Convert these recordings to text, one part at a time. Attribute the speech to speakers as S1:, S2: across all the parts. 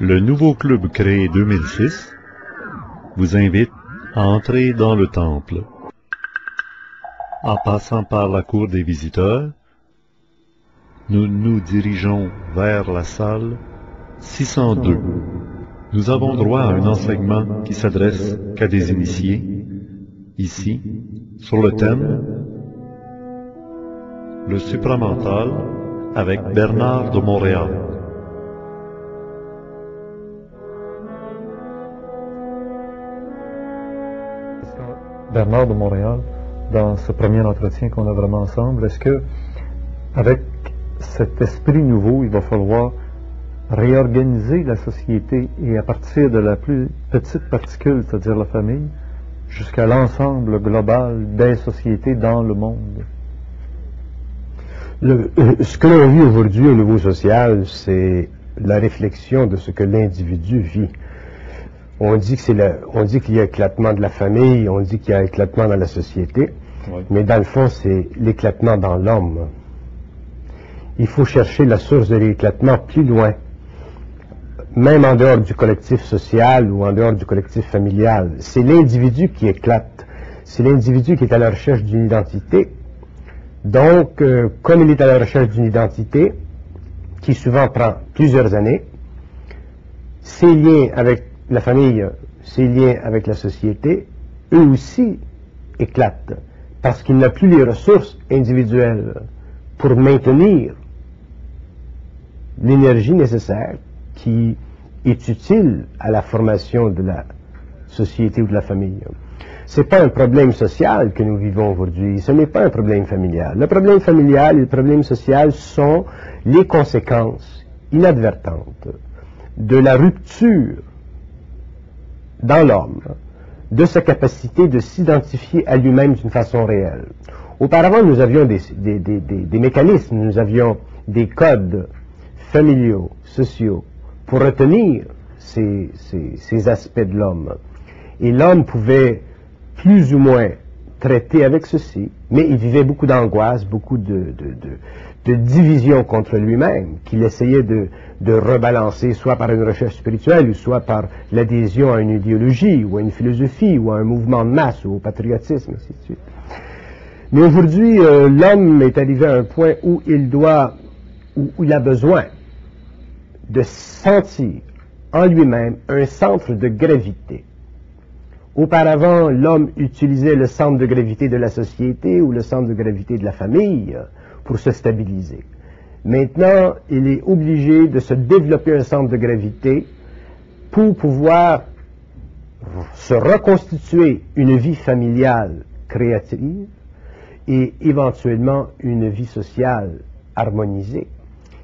S1: Le nouveau club créé 2006 vous invite à entrer dans le temple. En passant par la cour des visiteurs, nous nous dirigeons vers la salle 602. Nous avons droit à un enseignement qui s'adresse qu'à des initiés, ici, sur le thème Le supramental avec Bernard de Montréal.
S2: Bernard de Montréal, dans ce premier entretien qu'on a vraiment ensemble, est-ce que, avec cet esprit nouveau, il va falloir réorganiser la société et à partir de la plus petite particule, c'est-à-dire la famille, jusqu'à l'ensemble global des sociétés dans le monde?
S3: Le- euh, ce que l'on vit aujourd'hui au niveau social, c'est la réflexion de ce que l'individu vit. On dit que c'est le- on dit qu'il y a éclatement de la famille, on dit qu'il y a éclatement dans la société,
S2: Oui.
S3: mais dans le fond, c'est l'éclatement dans l'homme. Il faut chercher la source de l'éclatement plus loin, même en dehors du collectif social ou en dehors du collectif familial. C'est l'individu qui éclate. C'est l'individu qui est à la recherche d'une identité, donc, euh, comme il est à la recherche d'une identité, qui souvent prend plusieurs années, ses liens avec la famille, ses liens avec la société, eux aussi éclatent, parce qu'il n'a plus les ressources individuelles pour maintenir l'énergie nécessaire qui est utile à la formation de la société ou de la famille. Ce n'est pas un problème social que nous vivons aujourd'hui, ce n'est pas un problème familial. Le problème familial et le problème social sont les conséquences inadvertantes de la rupture dans l'homme de sa capacité de s'identifier à lui-même d'une façon réelle. Auparavant, nous avions des, mécanismes, nous avions des codes familiaux, sociaux, pour retenir ces, ces- ces aspects de l'homme. Et l'homme pouvait plus ou moins traiter avec ceci, mais il vivait beaucoup d'angoisse, beaucoup de, division contre lui-même, qu'il essayait de, rebalancer soit par une recherche spirituelle, soit par l'adhésion à une idéologie, ou à une philosophie, ou à un mouvement de masse, ou au patriotisme, ainsi de suite. Mais aujourd'hui, euh, l'homme est arrivé à un point où il doit, où il a besoin de sentir en lui-même un centre de gravité. Auparavant, l'homme utilisait le centre de gravité de la société ou le centre de gravité de la famille pour se stabiliser. Maintenant, il est obligé de se développer un centre de gravité pour pouvoir se reconstituer une vie familiale créative et éventuellement une vie sociale harmonisée.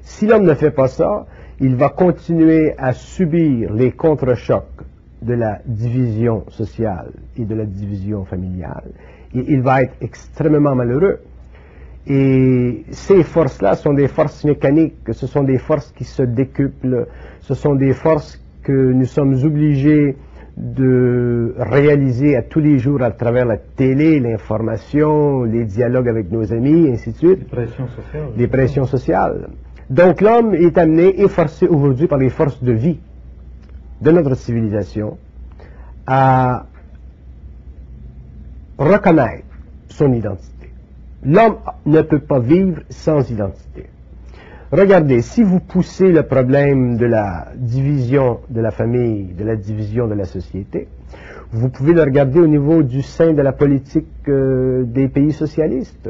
S3: Si l'homme ne fait pas ça, il va continuer à subir les contre-chocs de la division sociale et de la division familiale. Et il va être extrêmement malheureux. Et ces forces-là sont des forces mécaniques, ce sont des forces qui se décuplent, ce sont des forces que nous sommes obligés de réaliser à tous les jours à travers la télé, l'information, les dialogues avec nos amis, ainsi de suite
S2: Pression sociale.
S3: les pressions sociales. Donc l'homme est amené et forcé aujourd'hui par les forces de vie de notre civilisation à reconnaître son identité. L'homme ne peut pas vivre sans identité. Regardez, si vous poussez le problème de la division de la famille, de la division de la société, vous pouvez le regarder au niveau du sein de la politique euh, des pays socialistes.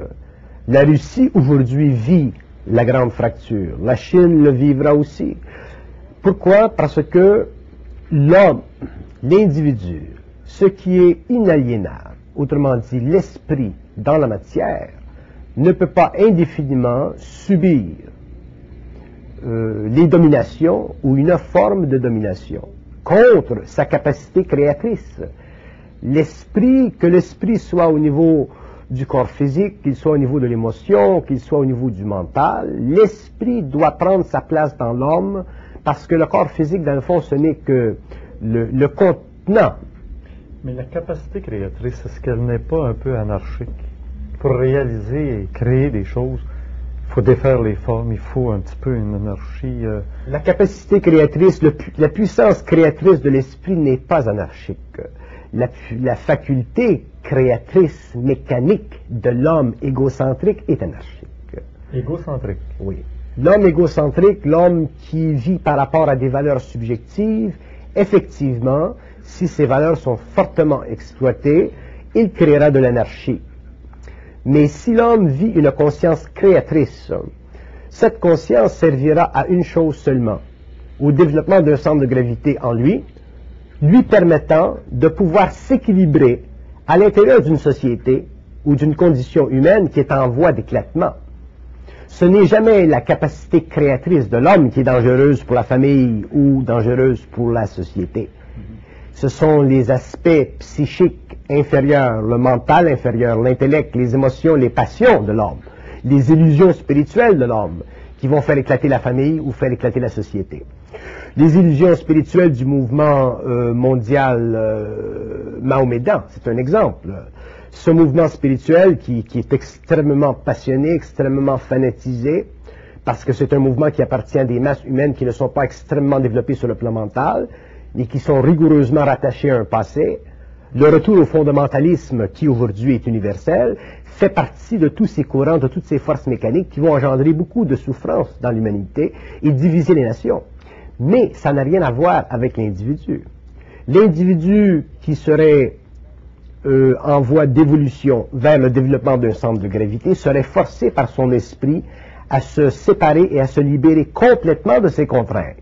S3: La Russie aujourd'hui vit la grande fracture. La Chine le vivra aussi. Pourquoi? Parce que l'homme, l'individu, ce qui est inaliénable, autrement dit l'esprit dans la matière, ne peut pas indéfiniment subir euh, les dominations ou une forme de domination contre sa capacité créatrice. L'esprit, que l'esprit soit au niveau du corps physique, qu'il soit au niveau de l'émotion, qu'il soit au niveau du mental, l'esprit doit prendre sa place dans l'homme parce que le corps physique, dans le fond, ce n'est que le, le contenant.
S2: Mais la capacité créatrice, est-ce qu'elle n'est pas un peu anarchique? Pour réaliser et créer des choses, il faut défaire les formes, il faut un petit peu une anarchie. euh,
S3: La capacité créatrice, le la puissance créatrice de l'esprit n'est pas anarchique. La faculté créatrice mécanique de l'homme égocentrique est anarchique.
S2: égocentrique?
S3: Oui. L'homme égocentrique, l'homme qui vit par rapport à des valeurs subjectives, effectivement, si ces valeurs sont fortement exploitées, il créera de l'anarchie. Mais si l'homme vit une conscience créatrice, cette conscience servira à une chose seulement, au développement d'un centre de gravité en lui, lui permettant de pouvoir s'équilibrer à l'intérieur d'une société ou d'une condition humaine qui est en voie d'éclatement. Ce n'est jamais la capacité créatrice de l'homme qui est dangereuse pour la famille ou dangereuse pour la société. Ce sont les aspects psychiques inférieurs, le mental inférieur, l'intellect, les émotions, les passions de l'homme, les illusions spirituelles de l'homme qui vont faire éclater la famille ou faire éclater la société. Les illusions spirituelles du mouvement euh, mondial euh, mahomédan, c'est un exemple. Ce mouvement spirituel qui, est extrêmement passionné, extrêmement fanatisé, parce que c'est un mouvement qui appartient à des masses humaines qui ne sont pas extrêmement développées sur le plan mental, mais qui sont rigoureusement rattachées à un passé. Le retour au fondamentalisme, qui aujourd'hui est universel, fait partie de tous ces courants, de toutes ces forces mécaniques qui vont engendrer beaucoup de souffrances dans l'humanité et diviser les nations. Mais ça n'a rien à voir avec l'individu. L'individu qui serait euh, en voie d'évolution vers le développement d'un centre de gravité serait forcé par son esprit à se séparer et à se libérer complètement de ses contraintes.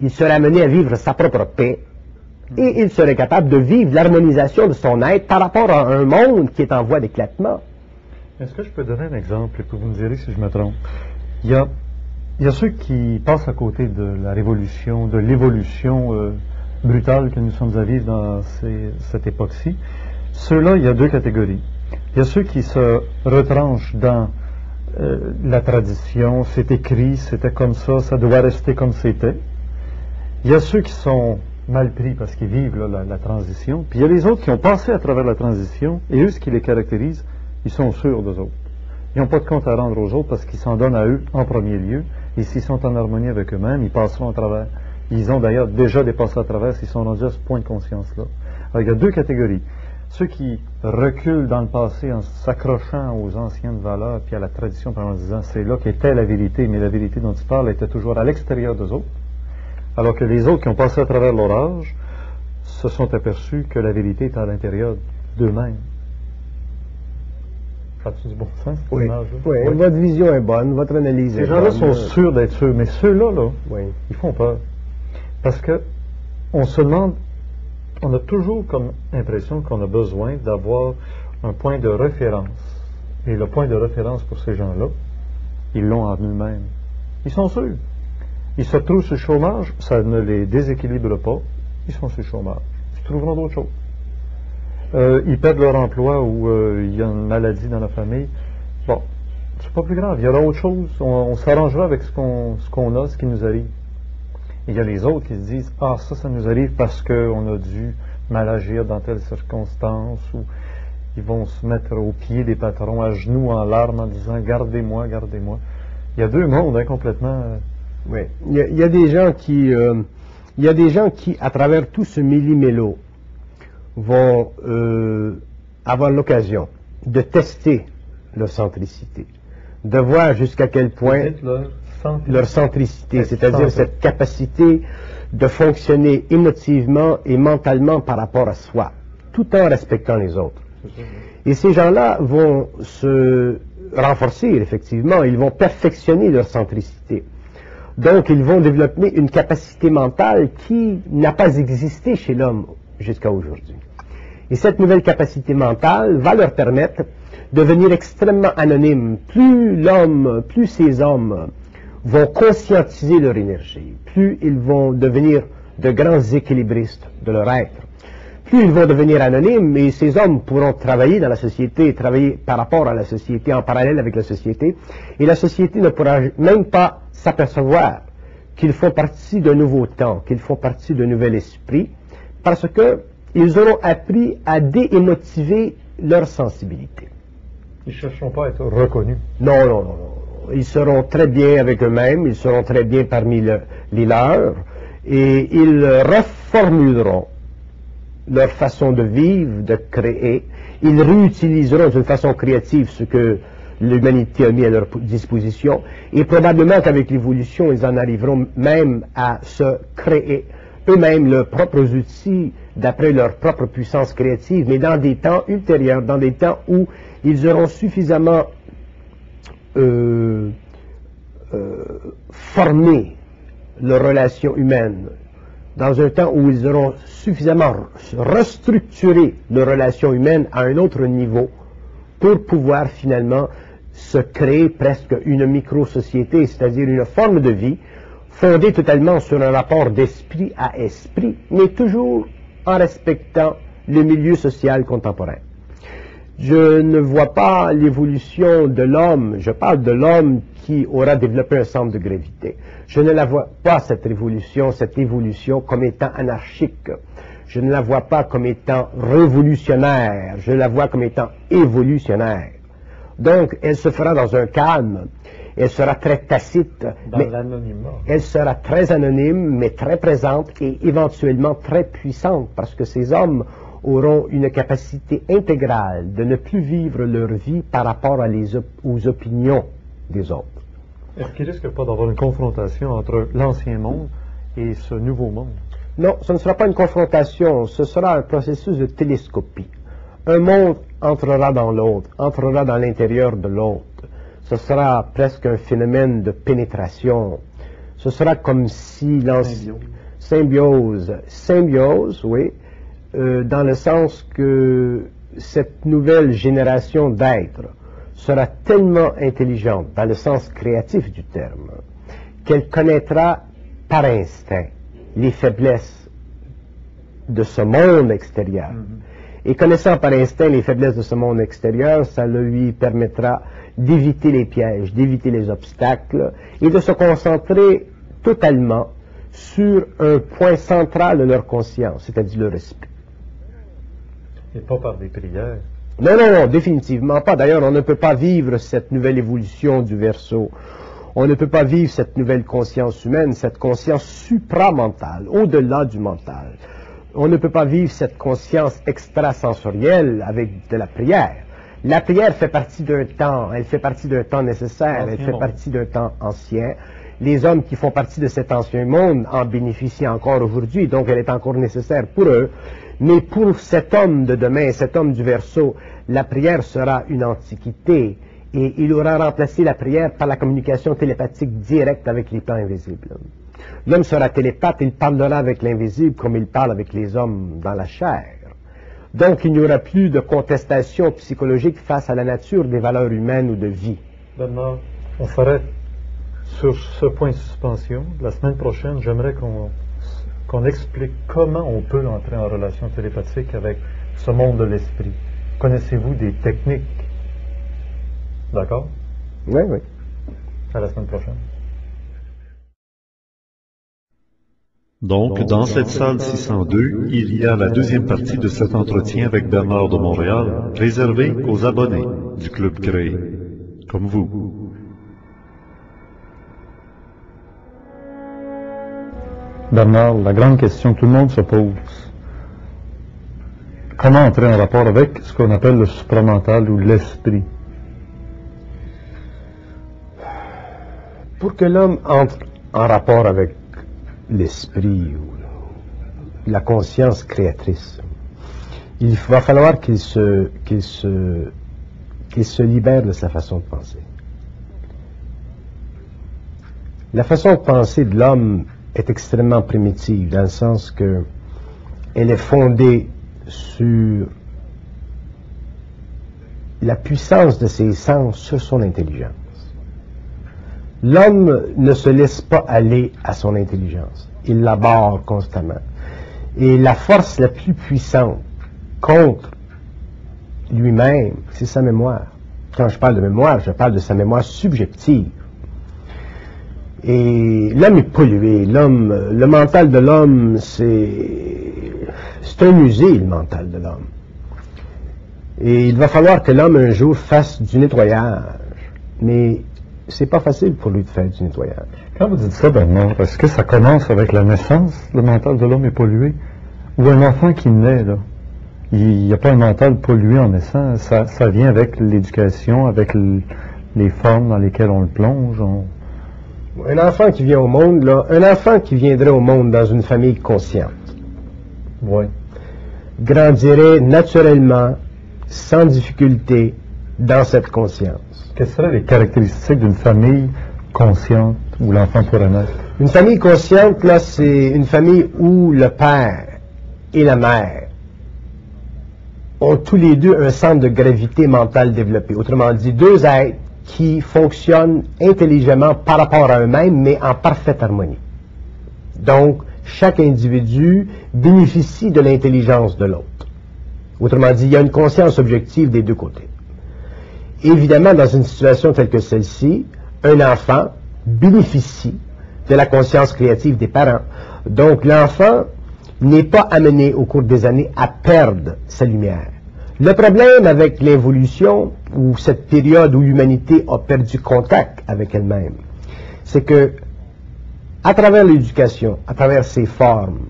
S3: Il serait amené à vivre sa propre paix et il serait capable de vivre l'harmonisation de son être par rapport à un monde qui est en voie d'éclatement.
S2: Est-ce que je peux donner un exemple et puis vous me direz si je me trompe? Il y a, il y a ceux qui passent à côté de la révolution, de l'évolution euh, brutale que nous sommes à vivre dans cette époque-ci. Ceux-là, il y a deux catégories. Il y a ceux qui se retranchent dans euh, la tradition, c'est écrit, c'était comme ça, ça doit rester comme c'était. Il y a ceux qui sont mal pris parce qu'ils vivent la, la transition. Puis il y a les autres qui ont passé à travers la transition et eux, ce qui les caractérise, ils sont sûrs d'eux autres. Ils n'ont pas de compte à rendre aux autres parce qu'ils s'en donnent à eux en premier lieu. Et s'ils sont en harmonie avec eux-mêmes, ils passeront à travers. Ils ont d'ailleurs déjà dépassé à travers s'ils sont rendus à ce point de conscience-là. Alors il y a deux catégories. Ceux qui reculent dans le passé en s'accrochant aux anciennes valeurs puis à la tradition en disant c'est là qu'était la vérité, mais la vérité dont ils parlent était toujours à l'extérieur d'eux autres. Alors que les autres qui ont passé à travers leur âge se sont aperçus que la vérité est à l'intérieur d'eux-mêmes. Du bon sens, cette
S3: Oui,
S2: image-là?
S3: oui,
S2: Oui.
S3: votre vision est bonne, votre analyse
S2: Ces
S3: est
S2: gens-là
S3: bonne.
S2: sont sûrs d'être sûrs, mais ceux-là, là,
S3: Oui.
S2: ils font peur. Parce que on se demande, on a toujours comme impression qu'on a besoin d'avoir un point de référence. Et le point de référence pour ces gens-là, ils l'ont en eux-mêmes. Ils sont sûrs. Ils se retrouvent sur chômage, ça ne les déséquilibre pas. Ils sont sur le chômage. Ils trouveront d'autres choses. Euh, ils perdent leur emploi ou euh, il y a une maladie dans la famille. Bon, c'est pas plus grave. Il y aura autre chose. On, s'arrangera avec ce qu'on a, ce qui nous arrive. Il y a les autres qui se disent Ah, ça, ça nous arrive parce qu'on a dû mal agir dans telle circonstance ou ils vont se mettre au pied des patrons, à genoux, en larmes, en disant Gardez-moi, gardez-moi. Il y a deux mondes hein, complètement. euh,
S3: Oui. Il y, a, il y a des gens qui, euh, il y a des gens qui, à travers tout ce millimélo, vont euh, avoir l'occasion de tester leur centricité, de voir jusqu'à quel point
S2: leur
S3: centricité, c'est-à-dire cette capacité de fonctionner émotivement et mentalement par rapport à soi, tout en respectant les autres. Et ces gens-là vont se renforcer, effectivement, ils vont perfectionner leur centricité. Donc, ils vont développer une capacité mentale qui n'a pas existé chez l'homme jusqu'à aujourd'hui. Et cette nouvelle capacité mentale va leur permettre de devenir extrêmement anonymes. Plus l'homme, plus ces hommes vont conscientiser leur énergie, plus ils vont devenir de grands équilibristes de leur être, plus ils vont devenir anonymes et ces hommes pourront travailler dans la société, travailler par rapport à la société, en parallèle avec la société, et la société ne pourra même pas s'apercevoir qu'ils font partie d'un nouveau temps, qu'ils font partie d'un nouvel esprit, parce que ils auront appris à déémotiver leur sensibilité.
S2: Ils ne chercheront pas à être reconnus.
S3: Non, non, non, non. Ils seront très bien avec eux-mêmes, ils seront très bien parmi le- les leurs, et ils reformuleront leur façon de vivre, de créer. Ils réutiliseront d'une façon créative ce que l'humanité a mis à leur disposition, et probablement qu'avec l'évolution, ils en arriveront même à se créer eux-mêmes leurs propres outils d'après leur propre puissance créative, mais dans des temps ultérieurs, dans des temps où ils auront suffisamment euh, euh, formé leurs relations humaines, dans un temps où ils auront suffisamment restructuré leurs relations humaines à un autre niveau pour pouvoir finalement se créer presque une micro-société, c'est-à-dire une forme de vie fondée totalement sur un rapport d'esprit à esprit, mais toujours en respectant le milieu social contemporain. Je ne vois pas l'évolution de l'homme, je parle de l'homme qui aura développé un centre de gravité. Je ne la vois pas, cette révolution, cette évolution, comme étant anarchique. Je ne la vois pas comme étant révolutionnaire, je la vois comme étant évolutionnaire. Donc, elle se fera dans un calme, elle sera très tacite,
S2: Dans
S3: mais
S2: l'anonymat.
S3: elle sera très anonyme, mais très présente et éventuellement très puissante, parce que ces hommes auront une capacité intégrale de ne plus vivre leur vie par rapport à les op- aux opinions des autres.
S2: Est-ce qu'il risque pas d'avoir une confrontation entre l'ancien monde et ce nouveau monde?
S3: Non, ce ne sera pas une confrontation, ce sera un processus de télescopie. Un monde entrera dans l'autre, entrera dans l'intérieur de l'autre. Ce sera presque un phénomène de pénétration. Ce sera comme si l'ancien... Symbiose. Symbiose, oui, euh, dans le sens que cette nouvelle génération d'êtres sera tellement intelligente, dans le sens créatif du terme, qu'elle connaîtra par instinct les faiblesses de ce monde extérieur. Et connaissant par instinct les faiblesses de ce monde extérieur, ça lui permettra d'éviter les pièges, d'éviter les obstacles et de se concentrer totalement sur un point central de leur conscience, c'est-à-dire leur esprit.
S2: Et pas par des prières.
S3: Non, non, non, définitivement pas. D'ailleurs, on ne peut pas vivre cette nouvelle évolution du verso. On ne peut pas vivre cette nouvelle conscience humaine, cette conscience supramentale, au-delà du mental. On ne peut pas vivre cette conscience extrasensorielle avec de la prière. La prière fait partie d'un temps, elle fait partie d'un temps nécessaire, elle fait
S2: monde.
S3: partie d'un temps ancien. Les hommes qui font partie de cet ancien monde en bénéficient encore aujourd'hui, donc elle est encore nécessaire pour eux. Mais pour cet homme de demain, cet homme du verso, la prière sera une antiquité et il aura remplacé la prière par la communication télépathique directe avec les plans invisibles. L'homme sera télépathe, il parlera avec l'invisible comme il parle avec les hommes dans la chair. Donc il n'y aura plus de contestation psychologique face à la nature des valeurs humaines ou de vie.
S2: On s'arrête sur ce point de suspension. La semaine prochaine, j'aimerais qu'on qu'on explique comment on peut entrer en relation télépathique avec ce monde de l'esprit. Connaissez-vous des techniques? D'accord?
S3: Oui, oui.
S2: À la semaine prochaine.
S1: Donc, dans cette salle 602, il y a la deuxième partie de cet entretien avec Bernard de Montréal, réservée aux abonnés du Club créé, comme vous.
S2: Bernard, la grande question que tout le monde se pose. Comment entrer en rapport avec ce qu'on appelle le supramental ou l'esprit?
S3: Pour que l'homme entre en rapport avec l'esprit ou la conscience créatrice, il va falloir qu'il se, qu'il se, qu'il se libère de sa façon de penser. La façon de penser de l'homme est extrêmement primitive dans le sens que elle est fondée sur la puissance de ses sens sur son intelligence. L'homme ne se laisse pas aller à son intelligence. Il la barre constamment. Et la force la plus puissante contre lui-même, c'est sa mémoire. Quand je parle de mémoire, je parle de sa mémoire subjective. Et l'homme est pollué. L'homme, le mental de l'homme, c'est, c'est un musée, le mental de l'homme. Et il va falloir que l'homme un jour fasse du nettoyage. Mais c'est pas facile pour lui de faire du nettoyage.
S2: Quand vous dites ça, Bernard, est-ce que ça commence avec la naissance, le mental de l'homme est pollué? Ou un enfant qui naît, là, il n'y a pas un mental pollué en naissant, ça, ça vient avec l'éducation, avec les formes dans lesquelles on le plonge. on-
S3: Un enfant qui vient au monde, là, un enfant qui viendrait au monde dans une famille consciente,
S2: Ouais.
S3: grandirait naturellement, sans difficulté, dans cette conscience.
S2: Quelles seraient les caractéristiques d'une famille consciente où l'enfant pourrait naître?
S3: Une famille consciente, là, c'est une famille où le père et la mère ont tous les deux un centre de gravité mentale développé. Autrement dit, deux êtres qui fonctionnent intelligemment par rapport à eux-mêmes, mais en parfaite harmonie. Donc, chaque individu bénéficie de l'intelligence de l'autre. Autrement dit, il y a une conscience objective des deux côtés. Évidemment, dans une situation telle que celle-ci, un enfant bénéficie de la conscience créative des parents. Donc, l'enfant n'est pas amené au cours des années à perdre sa lumière. Le problème avec l'évolution, ou cette période où l'humanité a perdu contact avec elle-même, c'est que, à travers l'éducation, à travers ses formes,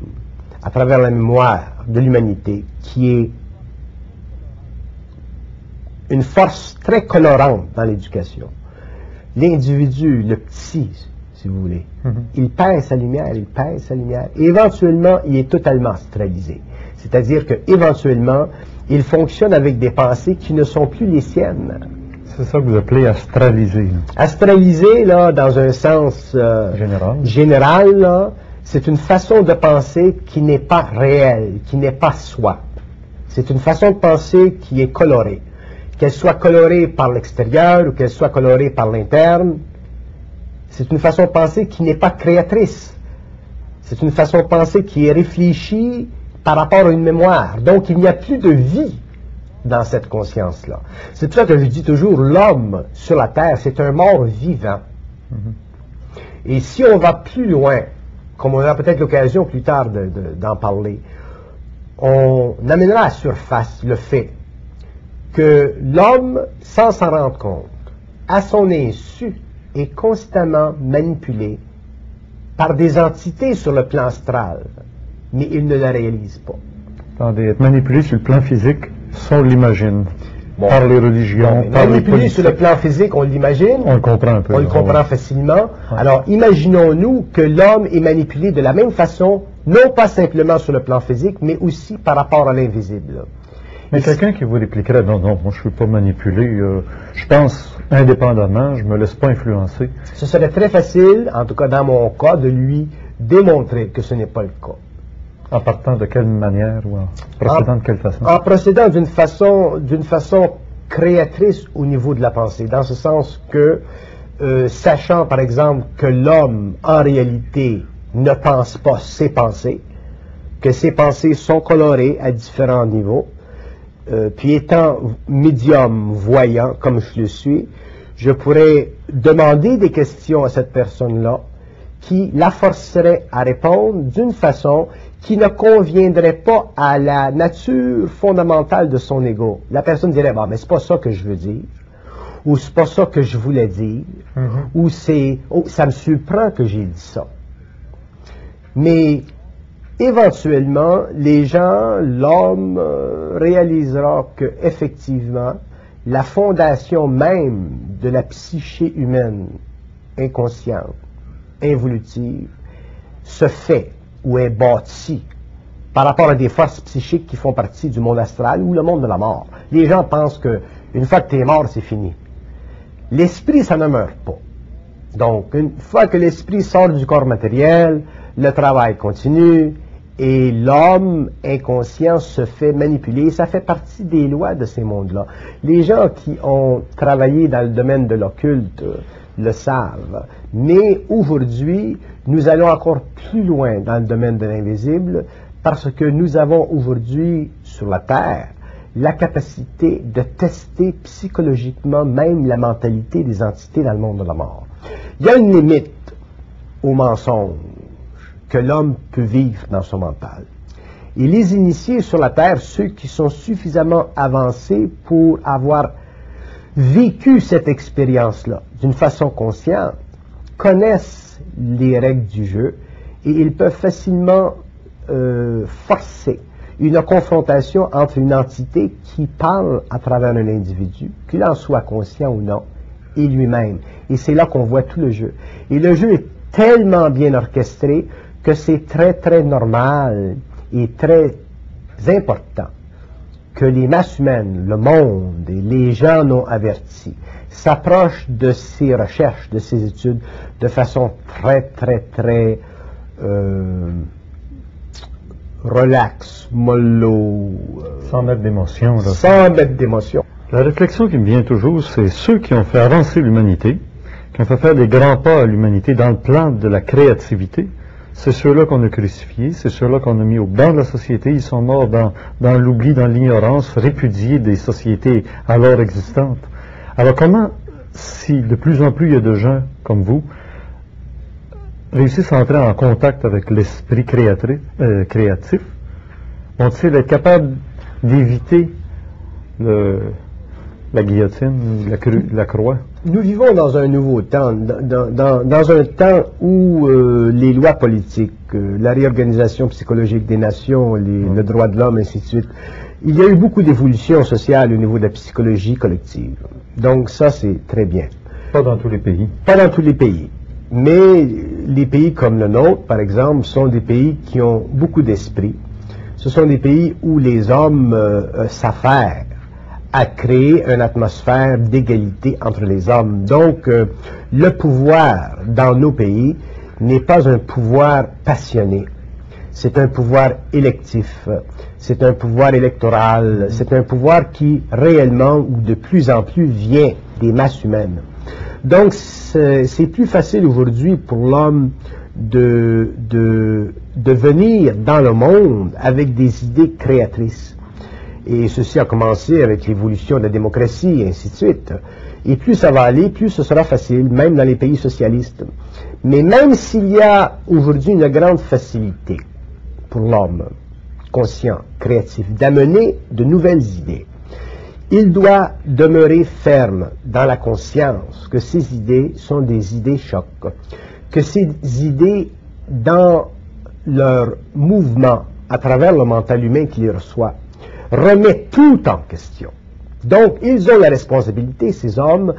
S3: à travers la mémoire de l'humanité, qui est une force très colorante dans l'éducation, l'individu, le petit, si vous voulez,
S2: Mhm.
S3: il perd sa lumière, il perd sa lumière. Et éventuellement, il est totalement astralisé. C'est-à-dire que éventuellement, il fonctionne avec des pensées qui ne sont plus les siennes.
S2: C'est ça que vous appelez astraliser, là,
S3: Astralisé, là, dans un sens euh,
S2: général.
S3: général, c'est une façon de penser qui n'est pas réelle, qui n'est pas soi. C'est une façon de penser qui est colorée. Qu'elle soit colorée par l'extérieur ou qu'elle soit colorée par l'interne, c'est une façon de penser qui n'est pas créatrice. C'est une façon de penser qui est réfléchie par rapport à une mémoire. Donc il n'y a plus de vie dans cette conscience-là. C'est pour ça que je dis toujours, l'homme sur la terre, c'est un mort vivant. Et si on va plus loin, comme on aura peut-être l'occasion plus tard de- de- d'en parler, on amènera à la surface le fait que l'homme, sans s'en rendre compte, à son insu, est constamment manipulé par des entités sur le plan astral, mais il ne le réalise pas.
S2: Attendez, être manipulé sur le plan physique, ça on l'imagine.
S3: Bon.
S2: Par les religions,
S3: Bon,
S2: par les
S3: manipulé sur le plan physique, on l'imagine,
S2: On le comprend un peu.
S3: on le comprend
S2: ouais.
S3: facilement. Alors, imaginons-nous que l'homme est manipulé de la même façon, non pas simplement sur le plan physique, mais aussi par rapport à l'invisible.
S2: Mais quelqu'un qui vous répliquerait, non, non, moi je ne suis pas manipulé, euh, je pense indépendamment, je me laisse pas influencer.
S3: Ce serait très facile, en tout cas dans mon cas, de lui démontrer que ce n'est pas le cas.
S2: En partant de quelle manière ou en procédant de quelle façon?
S3: En procédant d'une façon, d'une façon créatrice au niveau de la pensée, dans ce sens que, euh, sachant par exemple que l'homme en réalité ne pense pas ses pensées, que ses pensées sont colorées à différents niveaux, euh, puis étant médium voyant comme je le suis, je pourrais demander des questions à cette personne-là qui la forcerait à répondre d'une façon qui ne conviendrait pas à la nature fondamentale de son ego. La personne dirait, bon, mais c'est pas ça que je veux dire, ou c'est pas ça que je voulais dire,
S2: Mhm.
S3: ou c'est, oh, ça me surprend que j'ai dit ça. Mais éventuellement, les gens, l'homme euh, réalisera que effectivement, la fondation même de la psyché humaine inconsciente, involutive, se fait ou est bâtie par rapport à des forces psychiques qui font partie du monde astral ou le monde de la mort. Les gens pensent que une fois que tu es mort, c'est fini. L'esprit, ça ne meurt pas. Donc, une fois que l'esprit sort du corps matériel, le travail continue et l'homme inconscient se fait manipuler. Ça fait partie des lois de ces mondes-là. Les gens qui ont travaillé dans le domaine de l'occulte euh, le savent. Mais aujourd'hui, nous allons encore plus loin dans le domaine de l'invisible parce que nous avons aujourd'hui sur la Terre la capacité de tester psychologiquement même la mentalité des entités dans le monde de la mort. Il y a une limite au mensonge que l'homme peut vivre dans son mental. Et les initiés sur la Terre, ceux qui sont suffisamment avancés pour avoir vécu cette expérience-là d'une façon consciente, connaissent les règles du jeu et ils peuvent facilement euh, forcer une confrontation entre une entité qui parle à travers un individu, qu'il en soit conscient ou non, et lui-même. Et c'est là qu'on voit tout le jeu. Et le jeu est tellement bien orchestré que c'est très très normal et très important que les masses humaines, le monde et les gens non avertis s'approchent de ces recherches, de ces études de façon très très très euh, relax, mollo, euh,
S2: Sans mettre d'émotion.
S3: sans mettre d'émotion.
S2: La réflexion qui me vient toujours, c'est ceux qui ont fait avancer l'humanité, qui ont fait faire des grands pas à l'humanité dans le plan de la créativité. C'est ceux-là qu'on a crucifiés, c'est ceux-là qu'on a mis au banc de la société. Ils sont morts dans, dans l'oubli, dans l'ignorance, répudiés des sociétés alors existantes. Alors comment, si de plus en plus il y a de gens comme vous, réussissent à entrer en contact avec l'esprit euh, créatif, vont-ils être capables d'éviter la guillotine, la, cru- la croix?
S3: Nous vivons dans un nouveau temps, dans, dans- dans un temps où euh, les lois politiques, euh, la réorganisation psychologique des nations, les, le droit de l'homme, ainsi de suite, il y a eu beaucoup d'évolutions sociales au niveau de la psychologie collective. Donc ça, c'est très bien.
S2: Pas dans tous les pays.
S3: Pas dans tous les pays. Mais les pays comme le nôtre, par exemple, sont des pays qui ont beaucoup d'esprit. Ce sont des pays où les hommes euh, euh, s'affairent à créer une atmosphère d'égalité entre les hommes. Donc, euh, le pouvoir dans nos pays n'est pas un pouvoir passionné. C'est un pouvoir électif. C'est un pouvoir électoral. C'est un pouvoir qui réellement ou de plus en plus vient des masses humaines. Donc, c'est plus facile aujourd'hui pour l'homme de, de, de venir dans le monde avec des idées créatrices. Et ceci a commencé avec l'évolution de la démocratie et ainsi de suite. Et plus ça va aller, plus ce sera facile, même dans les pays socialistes. Mais même s'il y a aujourd'hui une grande facilité l'homme conscient, créatif, d'amener de nouvelles idées, il doit demeurer ferme dans la conscience que ces idées sont des idées chocs, que ces idées, dans leur mouvement à travers le mental humain qui les reçoit, remettent tout en question. Donc, ils ont la responsabilité, ces hommes,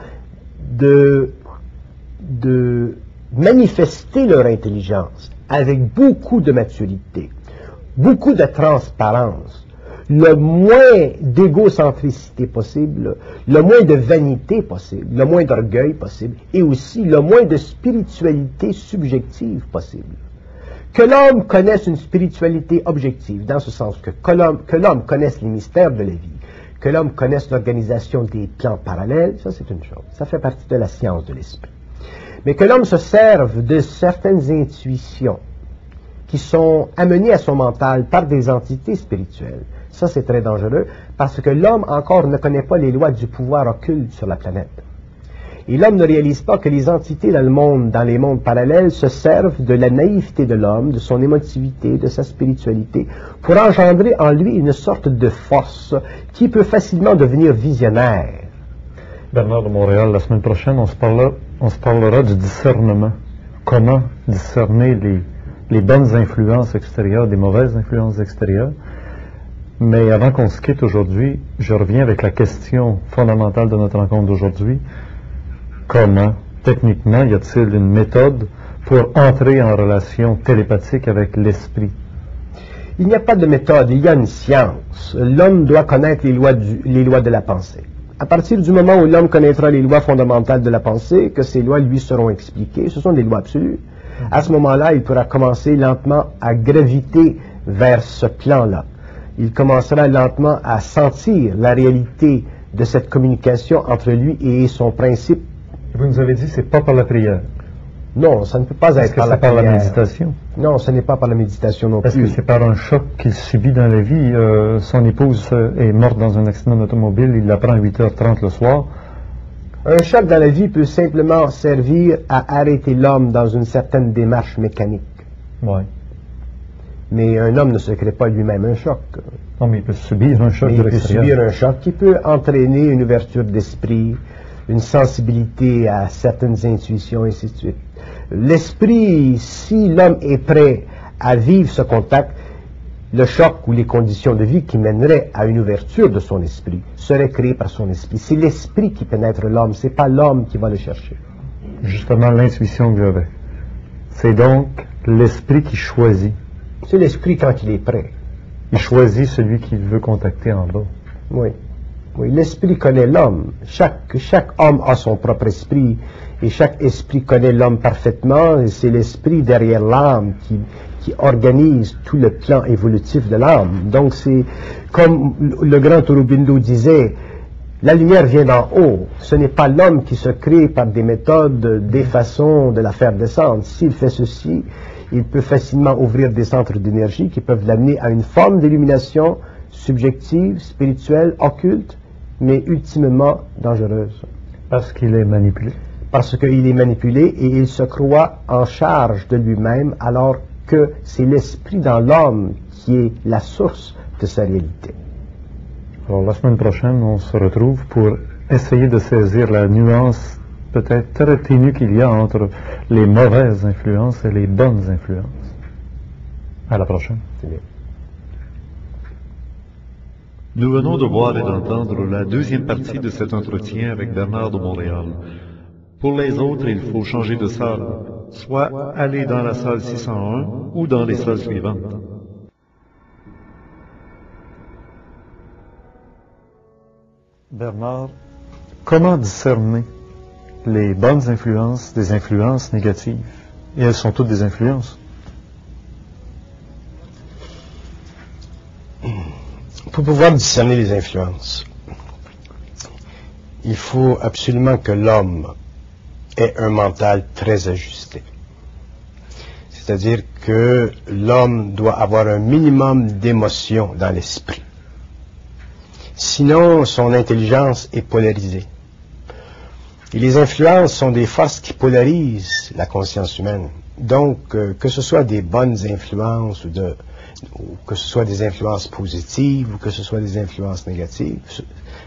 S3: de, de manifester leur intelligence avec beaucoup de maturité, beaucoup de transparence, le moins d'égocentricité possible, le moins de vanité possible, le moins d'orgueil possible, et aussi le moins de spiritualité subjective possible. Que l'homme connaisse une spiritualité objective, dans ce sens que, que l'homme connaisse les mystères de la vie, que l'homme connaisse l'organisation des plans parallèles, ça c'est une chose, ça fait partie de la science de l'esprit. Mais que l'homme se serve de certaines intuitions qui sont amenées à son mental par des entités spirituelles, ça c'est très dangereux parce que l'homme encore ne connaît pas les lois du pouvoir occulte sur la planète. Et l'homme ne réalise pas que les entités dans le monde, dans les mondes parallèles, se servent de la naïveté de l'homme, de son émotivité, de sa spiritualité, pour engendrer en lui une sorte de force qui peut facilement devenir visionnaire.
S2: Bernard de Montréal, la semaine prochaine, on se parlera, on se parlera du discernement. Comment discerner les, les bonnes influences extérieures des mauvaises influences extérieures. Mais avant qu'on se quitte aujourd'hui, je reviens avec la question fondamentale de notre rencontre d'aujourd'hui. Comment, techniquement, y a-t-il une méthode pour entrer en relation télépathique avec l'esprit?
S3: Il n'y a pas de méthode, il y a une science. L'homme doit connaître les lois, les lois de la pensée. À partir du moment où l'homme connaîtra les lois fondamentales de la pensée, que ces lois lui seront expliquées, ce sont des lois absolues. À ce moment-là, il pourra commencer lentement à graviter vers ce plan-là. Il commencera lentement à sentir la réalité de cette communication entre lui et son principe.
S2: Vous nous avez dit c'est pas par la prière.
S3: Non, ça ne peut pas être
S2: que
S3: par la
S2: par la
S3: prière.
S2: méditation?
S3: Non, ce n'est pas par la méditation non
S2: Est-ce que
S3: plus.
S2: c'est par un choc qu'il subit dans la vie Euh, Son épouse euh, est morte dans un accident d'automobile, il l'apprend à 8h30 le soir.
S3: Un choc dans la vie peut simplement servir à arrêter l'homme dans une certaine démarche mécanique.
S2: Ouais.
S3: Mais un homme ne se crée pas lui-même un choc.
S2: Non, mais il peut subir un choc
S3: Mais
S2: de
S3: il peut subir un choc qui peut entraîner une ouverture d'esprit, une sensibilité à certaines intuitions, et ainsi de suite. L'esprit, si l'homme est prêt à vivre ce contact, le choc ou les conditions de vie qui mèneraient à une ouverture de son esprit seraient créées par son esprit. C'est l'esprit qui pénètre l'homme, c'est pas l'homme qui va le chercher.
S2: Justement, l'intuition que j'avais. C'est donc l'esprit qui choisit.
S3: C'est l'esprit quand il est prêt.
S2: Il choisit celui qu'il veut contacter en bas.
S3: Oui. Oui, l'esprit connaît l'homme. Chaque, homme a son propre esprit et chaque esprit connaît l'homme parfaitement et c'est l'esprit derrière l'âme qui, qui organise tout le plan évolutif de l'âme. Donc c'est comme le grand Aurobindo disait, la lumière vient d'en haut. Ce n'est pas l'homme qui se crée par des méthodes, des façons de la faire descendre. S'il fait ceci, il peut facilement ouvrir des centres d'énergie qui peuvent l'amener à une forme d'illumination subjective, spirituelle, occulte, mais ultimement dangereuse.
S2: Parce qu'il est manipulé.
S3: Parce qu'il est manipulé et il se croit en charge de lui-même alors que c'est l'esprit dans l'homme qui est la source de sa réalité.
S2: Alors, la semaine prochaine, on se retrouve pour essayer de saisir la nuance peut-être très ténue qu'il y a entre les mauvaises influences et les bonnes influences. À la prochaine.
S3: C'est bien.
S1: Nous venons de voir et d'entendre la deuxième partie de cet entretien avec Bernard de Montréal. Pour les autres, il faut changer de salle, soit aller dans la salle 601 ou dans les salles suivantes.
S2: Bernard, comment discerner les bonnes influences des influences négatives? Et elles sont toutes des influences.
S3: Pour pouvoir discerner les influences, il faut absolument que l'homme ait un mental très ajusté. C'est-à-dire que l'homme doit avoir un minimum d'émotion dans l'esprit. Sinon, son intelligence est polarisée. Et les influences sont des forces qui polarisent la conscience humaine. Donc, euh, que ce soit des bonnes influences ou, de, ou que ce soit des influences positives ou que ce soit des influences négatives,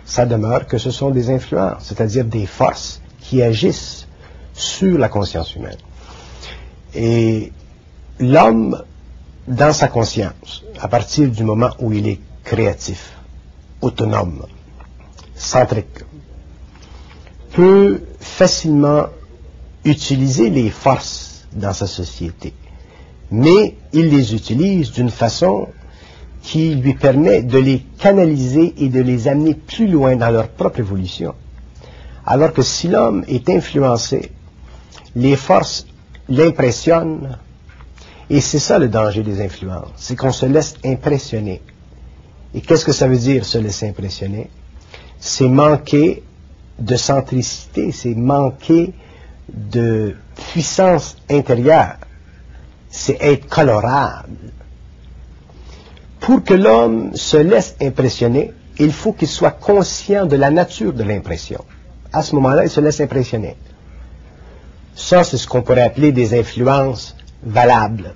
S3: ça demeure que ce sont des influences, c'est-à-dire des forces qui agissent sur la conscience humaine. Et l'homme, dans sa conscience, à partir du moment où il est créatif, autonome, centrique, peut facilement utiliser les forces dans sa société. Mais il les utilise d'une façon qui lui permet de les canaliser et de les amener plus loin dans leur propre évolution. Alors que si l'homme est influencé, les forces l'impressionnent, et c'est ça le danger des influences, c'est qu'on se laisse impressionner. Et qu'est-ce que ça veut dire se laisser impressionner? C'est manquer de centricité, c'est manquer de puissance intérieure, c'est être colorable. Pour que l'homme se laisse impressionner, il faut qu'il soit conscient de la nature de l'impression. À ce moment-là, il se laisse impressionner. Ça, c'est ce qu'on pourrait appeler des influences valables.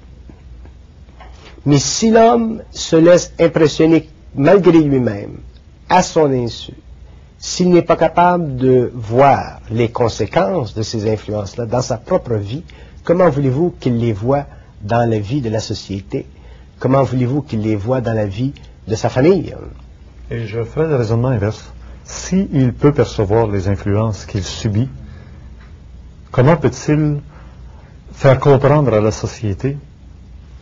S3: Mais si l'homme se laisse impressionner malgré lui-même, à son insu, s'il n'est pas capable de voir les conséquences de ces influences-là dans sa propre vie, comment voulez-vous qu'il les voit dans la vie de la société? Comment voulez-vous qu'il les voit dans la vie de sa famille?
S2: Et je ferai le raisonnement inverse. S'il peut percevoir les influences qu'il subit, comment peut-il faire comprendre à la société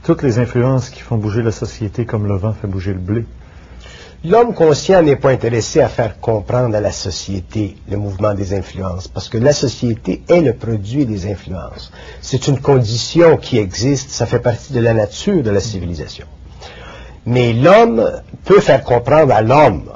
S2: toutes les influences qui font bouger la société comme le vent fait bouger le blé?
S3: L'homme conscient n'est pas intéressé à faire comprendre à la société le mouvement des influences, parce que la société est le produit des influences. C'est une condition qui existe, ça fait partie de la nature de la civilisation. Mais l'homme peut faire comprendre à l'homme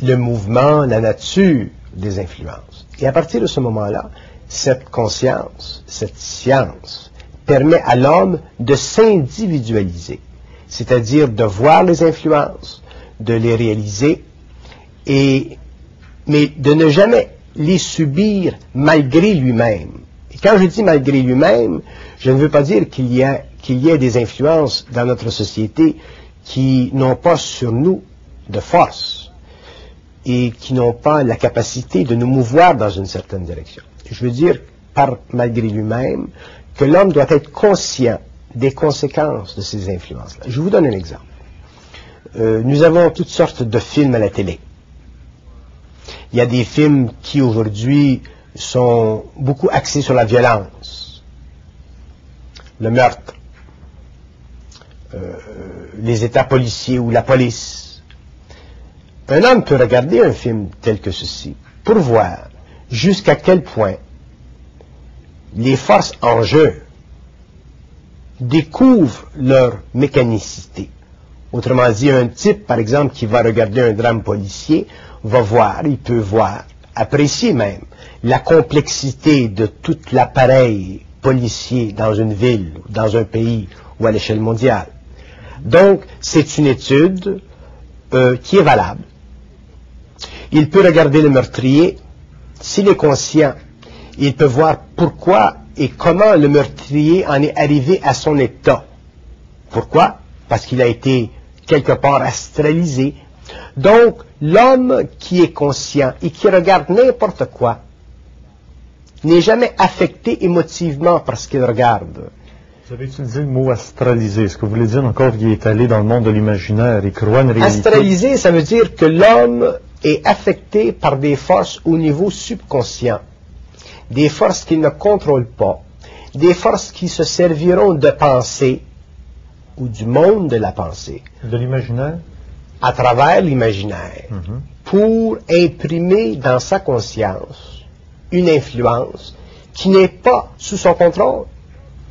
S3: le mouvement, la nature des influences. Et à partir de ce moment-là, cette conscience, cette science, permet à l'homme de s'individualiser, c'est-à-dire de voir les influences, de les réaliser, et, mais de ne jamais les subir malgré lui-même. Et quand je dis malgré lui-même, je ne veux pas dire qu'il y a, des influences dans notre société qui n'ont pas sur nous de force et qui n'ont pas la capacité de nous mouvoir dans une certaine direction. Je veux dire, par malgré lui-même, que l'homme doit être conscient des conséquences de ces influences-là. Je vous donne un exemple. Euh, nous avons toutes sortes de films à la télé. Il y a des films qui aujourd'hui sont beaucoup axés sur la violence, le meurtre, euh, les états policiers ou la police. Un homme peut regarder un film tel que ceci pour voir jusqu'à quel point les forces en jeu découvrent leur mécanicité. Autrement dit, un type, par exemple, qui va regarder un drame policier, va voir, il peut voir, apprécier même, la complexité de tout l'appareil policier dans une ville, dans un pays ou à l'échelle mondiale. Donc, c'est une étude euh, qui est valable. Il peut regarder le meurtrier, s'il est conscient, il peut voir pourquoi et comment le meurtrier en est arrivé à son état. Pourquoi? Parce qu'il a été quelque part astralisé. Donc, l'homme qui est conscient et qui regarde n'importe quoi n'est jamais affecté émotivement par ce qu'il regarde.
S2: Vous avez utilisé le mot astralisé? Est-ce que vous voulez dire encore qu'il est allé dans le monde de l'imaginaire et croit une réalité?
S3: Astralisé, ça veut dire que l'homme est affecté par des forces au niveau subconscient, des forces qu'il ne contrôle pas, des forces qui se serviront de pensée ou du monde de la pensée.
S2: De l'imaginaire?
S3: À travers l'imaginaire,
S2: Mhm.
S3: pour imprimer dans sa conscience une influence qui n'est pas sous son contrôle,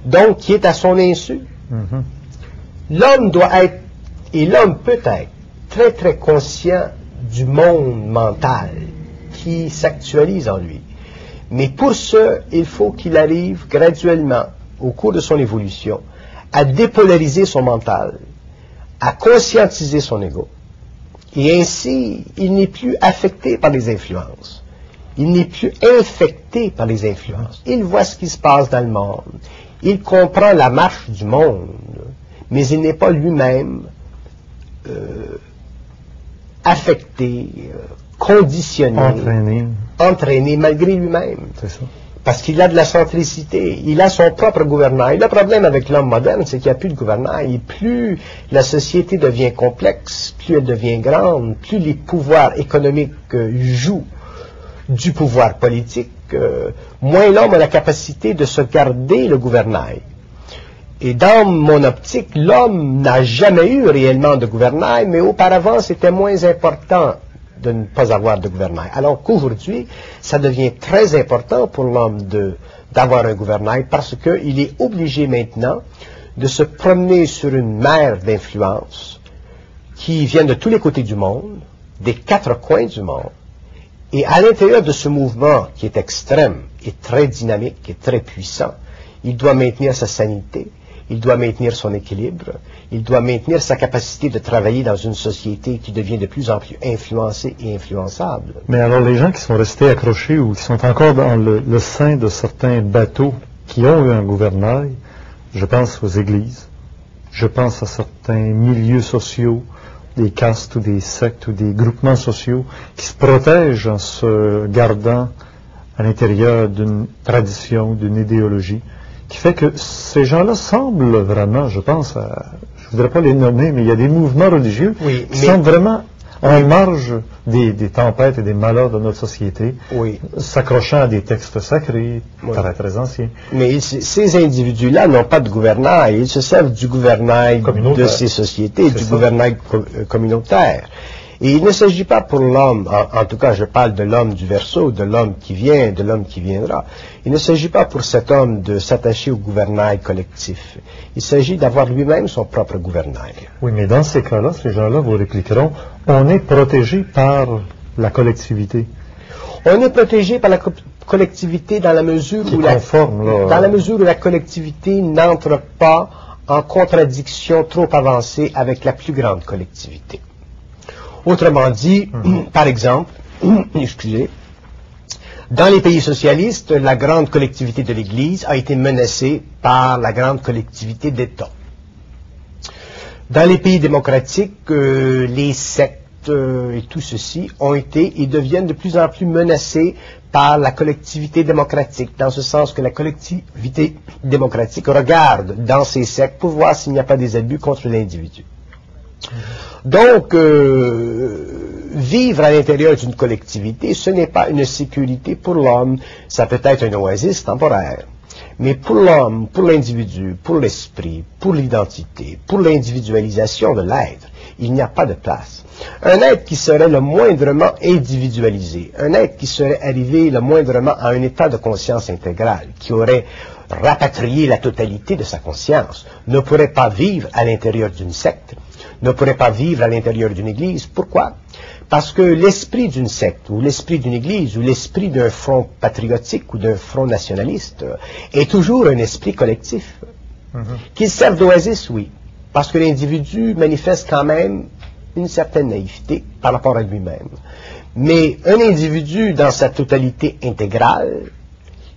S3: donc qui est à son insu.
S2: Mhm.
S3: L'homme doit être, et l'homme peut être, très très conscient du monde mental qui s'actualise en lui. Mais pour ce, il faut qu'il arrive graduellement, au cours de son évolution, à dépolariser son mental, à conscientiser son ego. Et ainsi, il n'est plus affecté par les influences. Il n'est plus infecté par les influences. Il voit ce qui se passe dans le monde. Il comprend la marche du monde. Mais il n'est pas lui-même euh, affecté, euh, conditionné,
S2: Entraîné,
S3: entraîné malgré lui-même.
S2: c'est ça.
S3: Parce qu'il a de la centricité, il a son propre gouvernail. Le problème avec l'homme moderne, c'est qu'il n'y a plus de gouvernail. Et plus la société devient complexe, plus elle devient grande, plus les pouvoirs économiques euh, jouent du pouvoir politique, euh, moins l'homme a la capacité de se garder le gouvernail. Et dans mon optique, l'homme n'a jamais eu réellement de gouvernail, mais auparavant, c'était moins important de ne pas avoir de gouvernail. Alors qu'aujourd'hui, ça devient très important pour l'homme d'avoir un gouvernail parce qu'il est obligé maintenant de se promener sur une mer d'influence qui vient de tous les côtés du monde, des quatre coins du monde, et à l'intérieur de ce mouvement qui est extrême et très dynamique et très puissant, il doit maintenir sa sanité, il doit maintenir son équilibre, il doit maintenir sa capacité de travailler dans une société qui devient de plus en plus influencée et influençable.
S2: Mais alors, les gens qui sont restés accrochés ou qui sont encore dans le, sein de certains bateaux qui ont eu un gouvernail, je pense aux églises, je pense à certains milieux sociaux, des castes ou des sectes ou des groupements sociaux qui se protègent en se gardant à l'intérieur d'une tradition, d'une idéologie, qui fait que ces gens-là semblent vraiment, je pense, à, je voudrais pas les nommer, mais il y a des mouvements religieux
S3: Oui,
S2: qui
S3: mais-
S2: semblent vraiment en marge des, des tempêtes et des malheurs de notre société,
S3: Oui.
S2: s'accrochant à des textes sacrés,
S3: Oui.
S2: très très anciens.
S3: Mais ces individus-là n'ont pas de gouvernail. Ils se servent du gouvernail de ces sociétés, du
S2: ça.
S3: gouvernail euh, communautaire. Et il ne s'agit pas pour l'homme, en, en tout cas je parle de l'homme du verso, de l'homme qui vient, de l'homme qui viendra. Il ne s'agit pas pour cet homme de s'attacher au gouvernail collectif. Il s'agit d'avoir lui-même son propre gouvernail.
S2: Oui, mais dans ces cas-là, ces gens-là vous répliqueront, on est protégé par la collectivité.
S3: On est protégé par la co- collectivité dans la mesure
S2: Qui
S3: où la,
S2: là.
S3: dans la mesure où la collectivité n'entre pas en contradiction trop avancée avec la plus grande collectivité. Autrement dit,
S2: Mhm.
S3: par exemple, excusez, Dans les pays socialistes, la grande collectivité de l'Église a été menacée par la grande collectivité d'État. Dans les pays démocratiques, euh, les sectes euh, et tout ceci ont été et deviennent de plus en plus menacés par la collectivité démocratique, dans ce sens que la collectivité démocratique regarde dans ces sectes pour voir s'il n'y a pas des abus contre l'individu. Donc, euh, vivre à l'intérieur d'une collectivité, ce n'est pas une sécurité pour l'homme, ça peut être une oasis temporaire. Mais pour l'homme, pour l'individu, pour l'esprit, pour l'identité, pour l'individualisation de l'être, il n'y a pas de place. Un être qui serait le moindrement individualisé, un être qui serait arrivé le moindrement à un état de conscience intégrale, qui aurait rapatrié la totalité de sa conscience, ne pourrait pas vivre à l'intérieur d'une secte, ne pourrait pas vivre à l'intérieur d'une église. Pourquoi? Parce que l'esprit d'une secte, ou l'esprit d'une église, ou l'esprit d'un front patriotique ou d'un front nationaliste est toujours un esprit collectif. Mhm. Qu'il serve d'oasis, oui, parce que l'individu manifeste quand même une certaine naïveté par rapport à lui-même. Mais un individu dans sa totalité intégrale,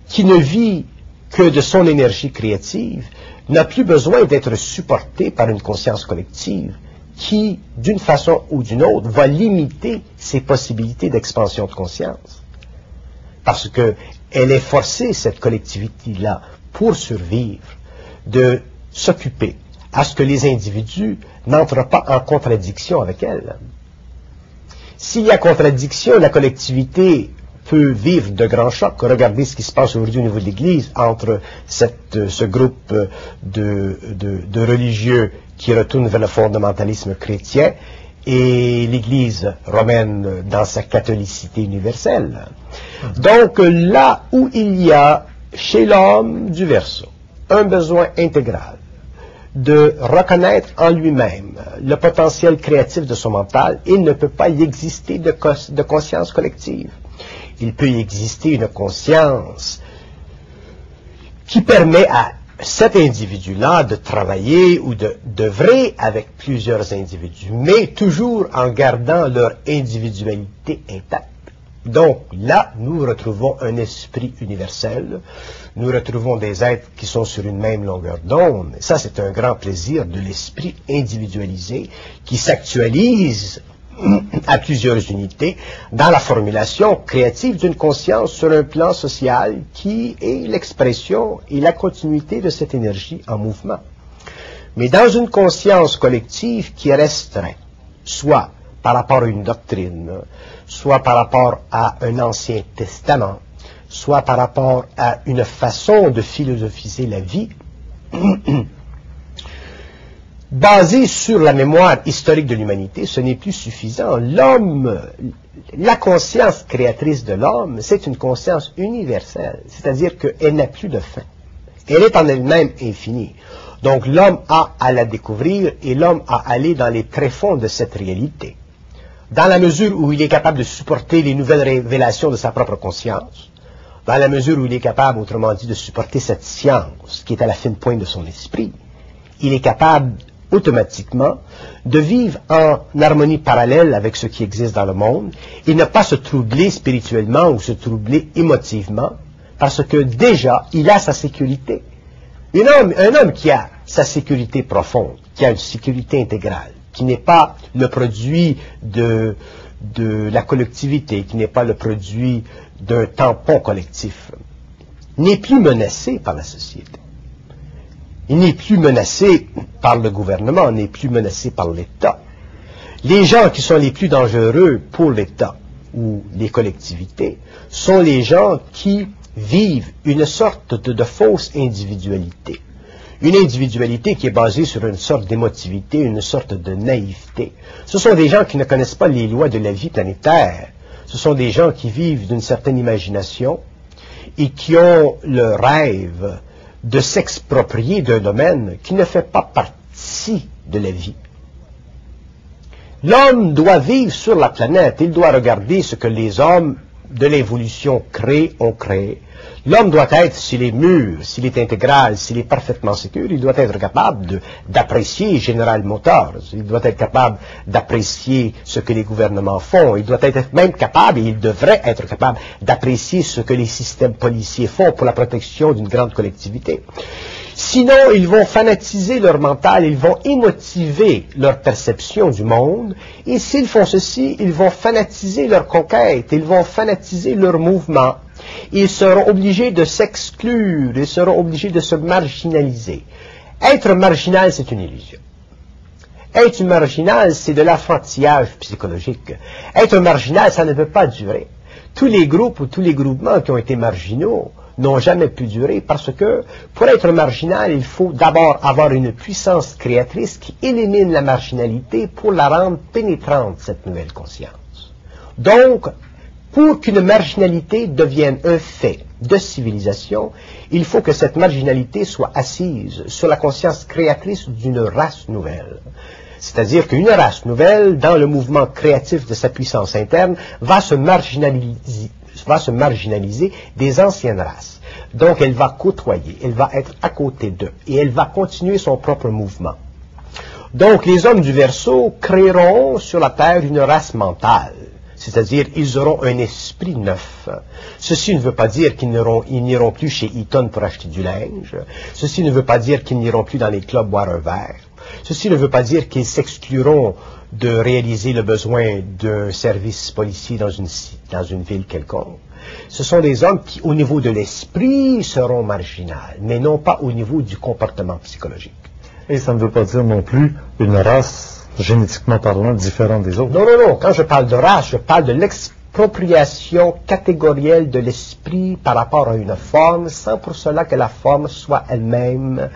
S3: qui ne vit que de son énergie créative, n'a plus besoin d'être supporté par une conscience collective qui, d'une façon ou d'une autre, va limiter ses possibilités d'expansion de conscience. Parce qu'elle est forcée, cette collectivité-là, pour survivre, de s'occuper à ce que les individus n'entrent pas en contradiction avec elle. S'il y a contradiction, la collectivité peut vivre de grands chocs. Regardez ce qui se passe aujourd'hui au niveau de l'Église entre ce groupe de, de, religieux qui retournent vers le fondamentalisme chrétien et l'Église romaine dans sa catholicité universelle. Donc là où il y a chez l'homme du verso un besoin intégral de reconnaître en lui-même le potentiel créatif de son mental, il ne peut pas y exister de conscience collective il peut y exister une conscience qui permet à cet individu-là de travailler ou d'œuvrer avec plusieurs individus, mais toujours en gardant leur individualité intacte. Donc là, nous retrouvons un esprit universel, nous retrouvons des êtres qui sont sur une même longueur d'onde. Ça, c'est un grand plaisir de l'esprit individualisé qui s'actualise à plusieurs unités dans la formulation créative d'une conscience sur un plan social qui est l'expression et la continuité de cette énergie en mouvement. Mais dans une conscience collective qui resterait, soit par rapport à une doctrine, soit par rapport à un ancien testament, soit par rapport à une façon de philosophiser la vie, basé sur la mémoire historique de l'humanité, ce n'est plus suffisant. L'homme, la conscience créatrice de l'homme, c'est une conscience universelle, c'est-à-dire qu'elle n'a plus de fin. Elle est en elle-même infinie. Donc l'homme a à la découvrir et l'homme a à aller dans les tréfonds de cette réalité. Dans la mesure où il est capable de supporter les nouvelles révélations de sa propre conscience, dans la mesure où il est capable, autrement dit, de supporter cette science qui est à la fine pointe de son esprit, il est capable automatiquement de vivre en harmonie parallèle avec ce qui existe dans le monde et ne pas se troubler spirituellement ou se troubler émotivement parce que déjà il a sa sécurité. Un homme, qui a sa sécurité profonde, qui a une sécurité intégrale, qui n'est pas le produit de la collectivité, qui n'est pas le produit d'un tampon collectif, n'est plus menacé par la société. Il n'est plus menacé par le gouvernement, n'est plus menacé par l'État. Les gens qui sont les plus dangereux pour l'État ou les collectivités sont les gens qui vivent une sorte de, fausse individualité. Une individualité qui est basée sur une sorte d'émotivité, une sorte de naïveté. Ce sont des gens qui ne connaissent pas les lois de la vie planétaire. Ce sont des gens qui vivent d'une certaine imagination et qui ont le rêve de s'exproprier d'un domaine qui ne fait pas partie de la vie. L'homme doit vivre sur la planète, il doit regarder ce que les hommes de l'évolution crée, on crée. L'homme doit être, s'il est mûr, s'il est intégral, s'il est parfaitement sécure, il doit être capable d'apprécier General Motors, il doit être capable d'apprécier ce que les gouvernements font, il doit être même capable, et il devrait être capable, d'apprécier ce que les systèmes policiers font pour la protection d'une grande collectivité. Sinon, ils vont fanatiser leur mental, ils vont émotiver leur perception du monde, et s'ils font ceci, ils vont fanatiser leur conquête, ils vont fanatiser leur mouvement. Ils seront obligés de s'exclure, ils seront obligés de se marginaliser. Être marginal, c'est une illusion. Être marginal, c'est de l'affrontillage psychologique. Être marginal, ça ne peut pas durer. Tous les groupes ou tous les groupements qui ont été marginaux n'ont jamais pu durer parce que pour être marginal, il faut d'abord avoir une puissance créatrice qui élimine la marginalité pour la rendre pénétrante, cette nouvelle conscience. Donc, pour qu'une marginalité devienne un fait de civilisation, il faut que cette marginalité soit assise sur la conscience créatrice d'une race nouvelle. C'est-à-dire qu'une race nouvelle, dans le mouvement créatif de sa puissance interne, va se marginaliser, va se marginaliser des anciennes races. Donc elle va côtoyer, elle va être à côté d'eux et elle va continuer son propre mouvement. Donc les hommes du Verseau créeront sur la Terre une race mentale, c'est-à-dire ils auront un esprit neuf. Ceci ne veut pas dire qu'ils n'iront plus chez Eaton pour acheter du linge. Ceci ne veut pas dire qu'ils n'iront plus dans les clubs boire un verre. Ceci ne veut pas dire qu'ils s'excluront de réaliser le besoin d'un service policier dans une, dans une ville quelconque. Ce sont des hommes qui, au niveau de l'esprit, seront marginaux, mais non pas au niveau du comportement psychologique.
S2: Et ça ne veut pas dire non plus une race, génétiquement parlant, différente des autres.
S3: Non, non, non. Quand je parle de race, je parle de l'expropriation catégorielle de l'esprit par rapport à une forme, sans pour cela que la forme soit elle-même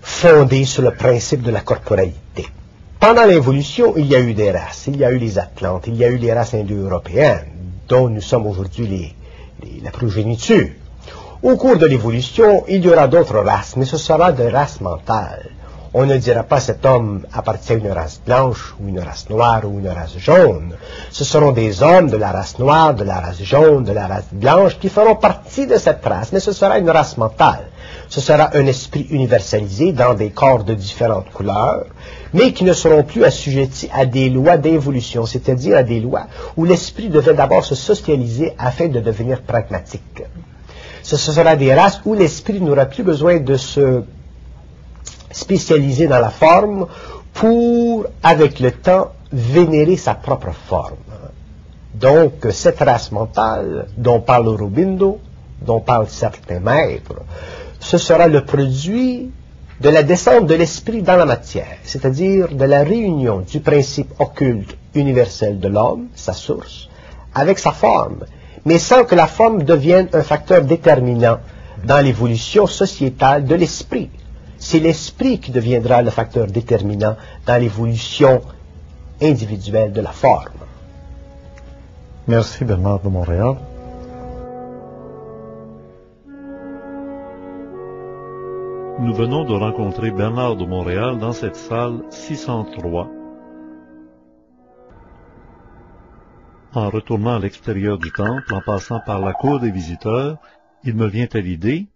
S3: fondée sur le principe de la corporalité. Pendant l'évolution, il y a eu des races. Il y a eu les Atlantes, il y a eu les races indo-européennes, dont nous sommes aujourd'hui la progéniture. Au cours de l'évolution, il y aura d'autres races, mais ce sera des races mentales. On ne dira pas cet homme appartient à une race blanche ou une race noire ou une race jaune. Ce seront des hommes de la race noire, de la race jaune, de la race blanche qui feront partie de cette race, mais ce sera une race mentale. Ce sera un esprit universalisé dans des corps de différentes couleurs, mais qui ne seront plus assujettis à des lois d'évolution, c'est-à-dire à des lois où l'esprit devait d'abord se socialiser afin de devenir pragmatique. Ce sera des races où l'esprit n'aura plus besoin de se spécialisé dans la forme pour, avec le temps, vénérer sa propre forme. Donc, cette race mentale dont parle Rubindo, dont parlent certains maîtres, ce sera le produit de la descente de l'esprit dans la matière, c'est-à-dire de la réunion du principe occulte universel de l'homme, sa source, avec sa forme, mais sans que la forme devienne un facteur déterminant dans l'évolution sociétale de l'esprit c'est l'esprit qui deviendra le facteur déterminant dans l'évolution individuelle de la forme.
S2: Merci Bernard de Montréal.
S1: Nous venons de rencontrer Bernard de Montréal dans cette salle 603. En retournant à l'extérieur du temple, en passant par la cour des visiteurs, il me vient à l'idée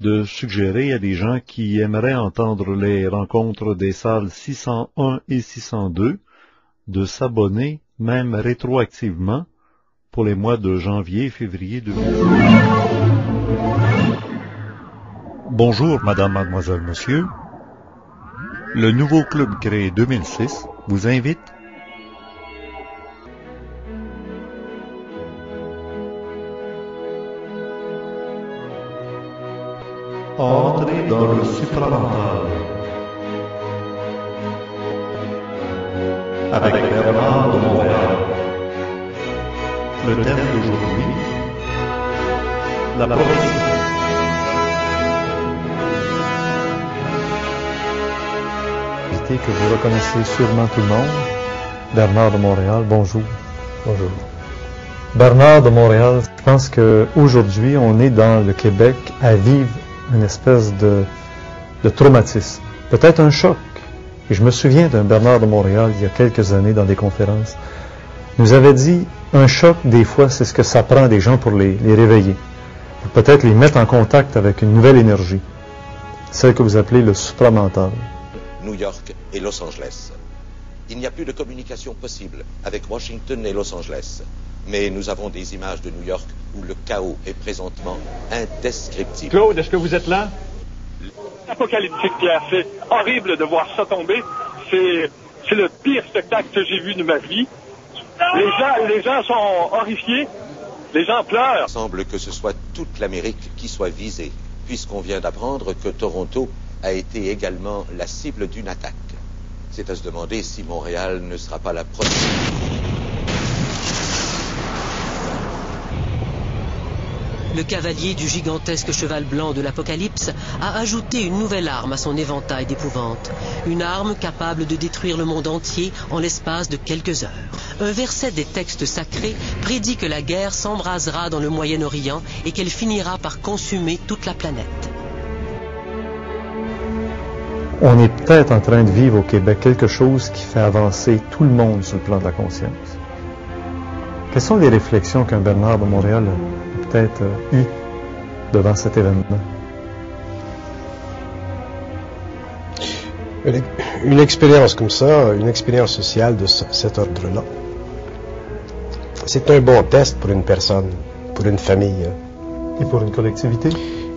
S1: de suggérer à des gens qui aimeraient entendre les rencontres des salles 601 et 602 de s'abonner, même rétroactivement, pour les mois de janvier et février 2020. Bonjour, madame, mademoiselle, monsieur. Le nouveau club créé 2006 vous invite Entrez dans le supramental. Avec Bernard de Montréal. Le thème d'aujourd'hui, la prophétie.
S2: que vous reconnaissez sûrement tout le monde. Bernard de Montréal, bonjour.
S3: Bonjour.
S2: Bernard de Montréal, je pense qu'aujourd'hui, on est dans le Québec à vivre une espèce de, traumatisme, peut-être un choc. Et je me souviens d'un Bernard de Montréal il y a quelques années dans des conférences nous avait dit, un choc, des fois, c'est ce que ça prend des gens pour les, les réveiller, pour peut-être les mettre en contact avec une nouvelle énergie, celle que vous appelez le supramental.
S4: New York et Los Angeles. Il n'y a plus de communication possible avec Washington et Los Angeles. Mais nous avons des images de New York où le chaos est présentement indescriptible.
S5: Claude, est-ce que vous êtes là?
S6: apocalyptique, Pierre. C'est horrible de voir ça tomber. C'est, c'est le pire spectacle que j'ai vu de ma vie. Les gens, les gens sont horrifiés. Les gens pleurent.
S4: Il semble que ce soit toute l'Amérique qui soit visée, puisqu'on vient d'apprendre que Toronto a été également la cible d'une attaque. C'est à se demander si Montréal ne sera pas la prochaine.
S7: Le cavalier du gigantesque cheval blanc de l'Apocalypse a ajouté une nouvelle arme à son éventail d'épouvante. Une arme capable de détruire le monde entier en l'espace de quelques heures. Un verset des textes sacrés prédit que la guerre s'embrasera dans le Moyen-Orient et qu'elle finira par consumer toute la planète.
S2: On est peut-être en train de vivre au Québec quelque chose qui fait avancer tout le monde sur le plan de la conscience. Quelles sont les réflexions qu'un Bernard de Montréal a devant cet événement?
S3: Une, expérience comme ça, une expérience sociale de ce- cet ordre-là, c'est un bon test pour une personne, pour une famille
S2: Et pour une collectivité?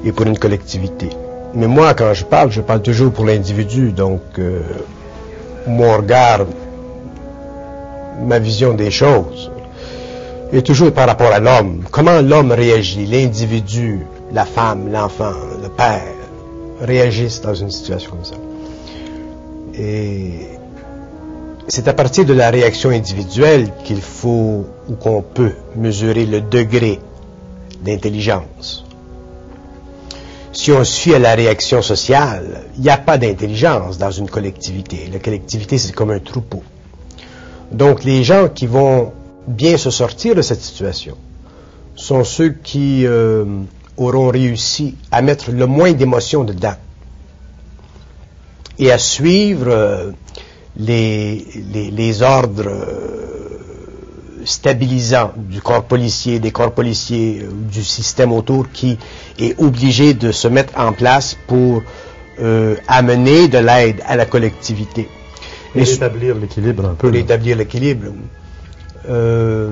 S3: et pour une collectivité. Mais moi, quand je parle, je parle toujours pour l'individu, donc euh, mon regard, ma vision des choses est toujours par rapport à l'homme. Comment l'homme réagit, l'individu, la femme, l'enfant, le père, réagissent dans une situation comme ça. Et c'est à partir de la réaction individuelle qu'il faut ou qu'on peut mesurer le degré d'intelligence. Si on suit à la réaction sociale, il n'y a pas d'intelligence dans une collectivité. La collectivité, c'est comme un troupeau. Donc, les gens qui vont bien se sortir de cette situation sont ceux qui euh, auront réussi à mettre le moins d'émotions dedans et à suivre euh, les, les, les ordres euh, stabilisants du corps policier, des corps policiers, du système autour qui est obligé de se mettre en place pour amener de l'aide à la collectivité.
S2: Et rétablir l'équilibre un peu.
S3: pour établir l'équilibre. Euh,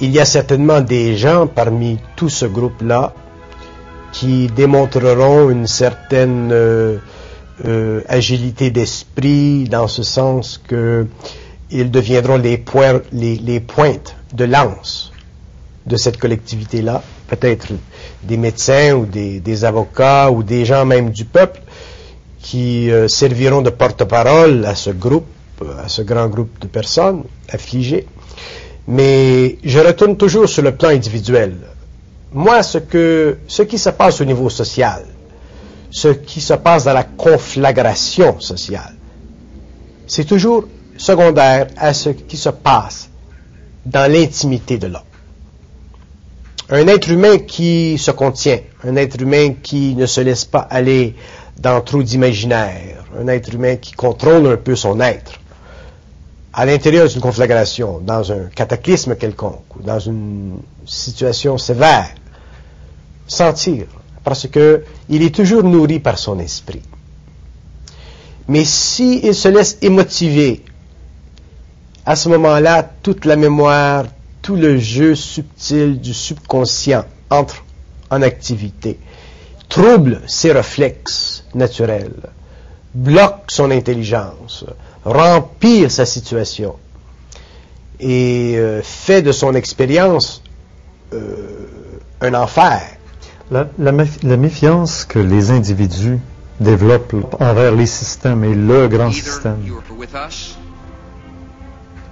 S3: il y a certainement des gens parmi tout ce groupe-là qui démontreront une certaine euh, euh, agilité d'esprit dans ce sens que ils deviendront les, pointes de lance de cette collectivité-là, peut-être des médecins ou des, avocats ou des gens même du peuple qui serviront de porte-parole à ce groupe, à ce grand groupe de personnes affligées. Mais je retourne toujours sur le plan individuel. Moi, ce, que, ce qui se passe au niveau social, ce qui se passe dans la conflagration sociale, c'est toujours secondaire à ce qui se passe dans l'intimité de l'homme. Un être humain qui se contient, un être humain qui ne se laisse pas aller dans trop d'imaginaire, un être humain qui contrôle un peu son être, à l'intérieur d'une conflagration, dans un cataclysme quelconque, ou dans une situation sévère, sentir, parce que il est toujours nourri par son esprit. Mais s'il se laisse émotiver, à ce moment-là, toute la mémoire, tout le jeu subtil du subconscient entre en activité, trouble ses réflexes naturels, bloque son intelligence, rempire sa situation et euh, fait de son expérience euh, un enfer.
S2: La, la méf- la méfiance que les individus développent envers les systèmes et le grand système.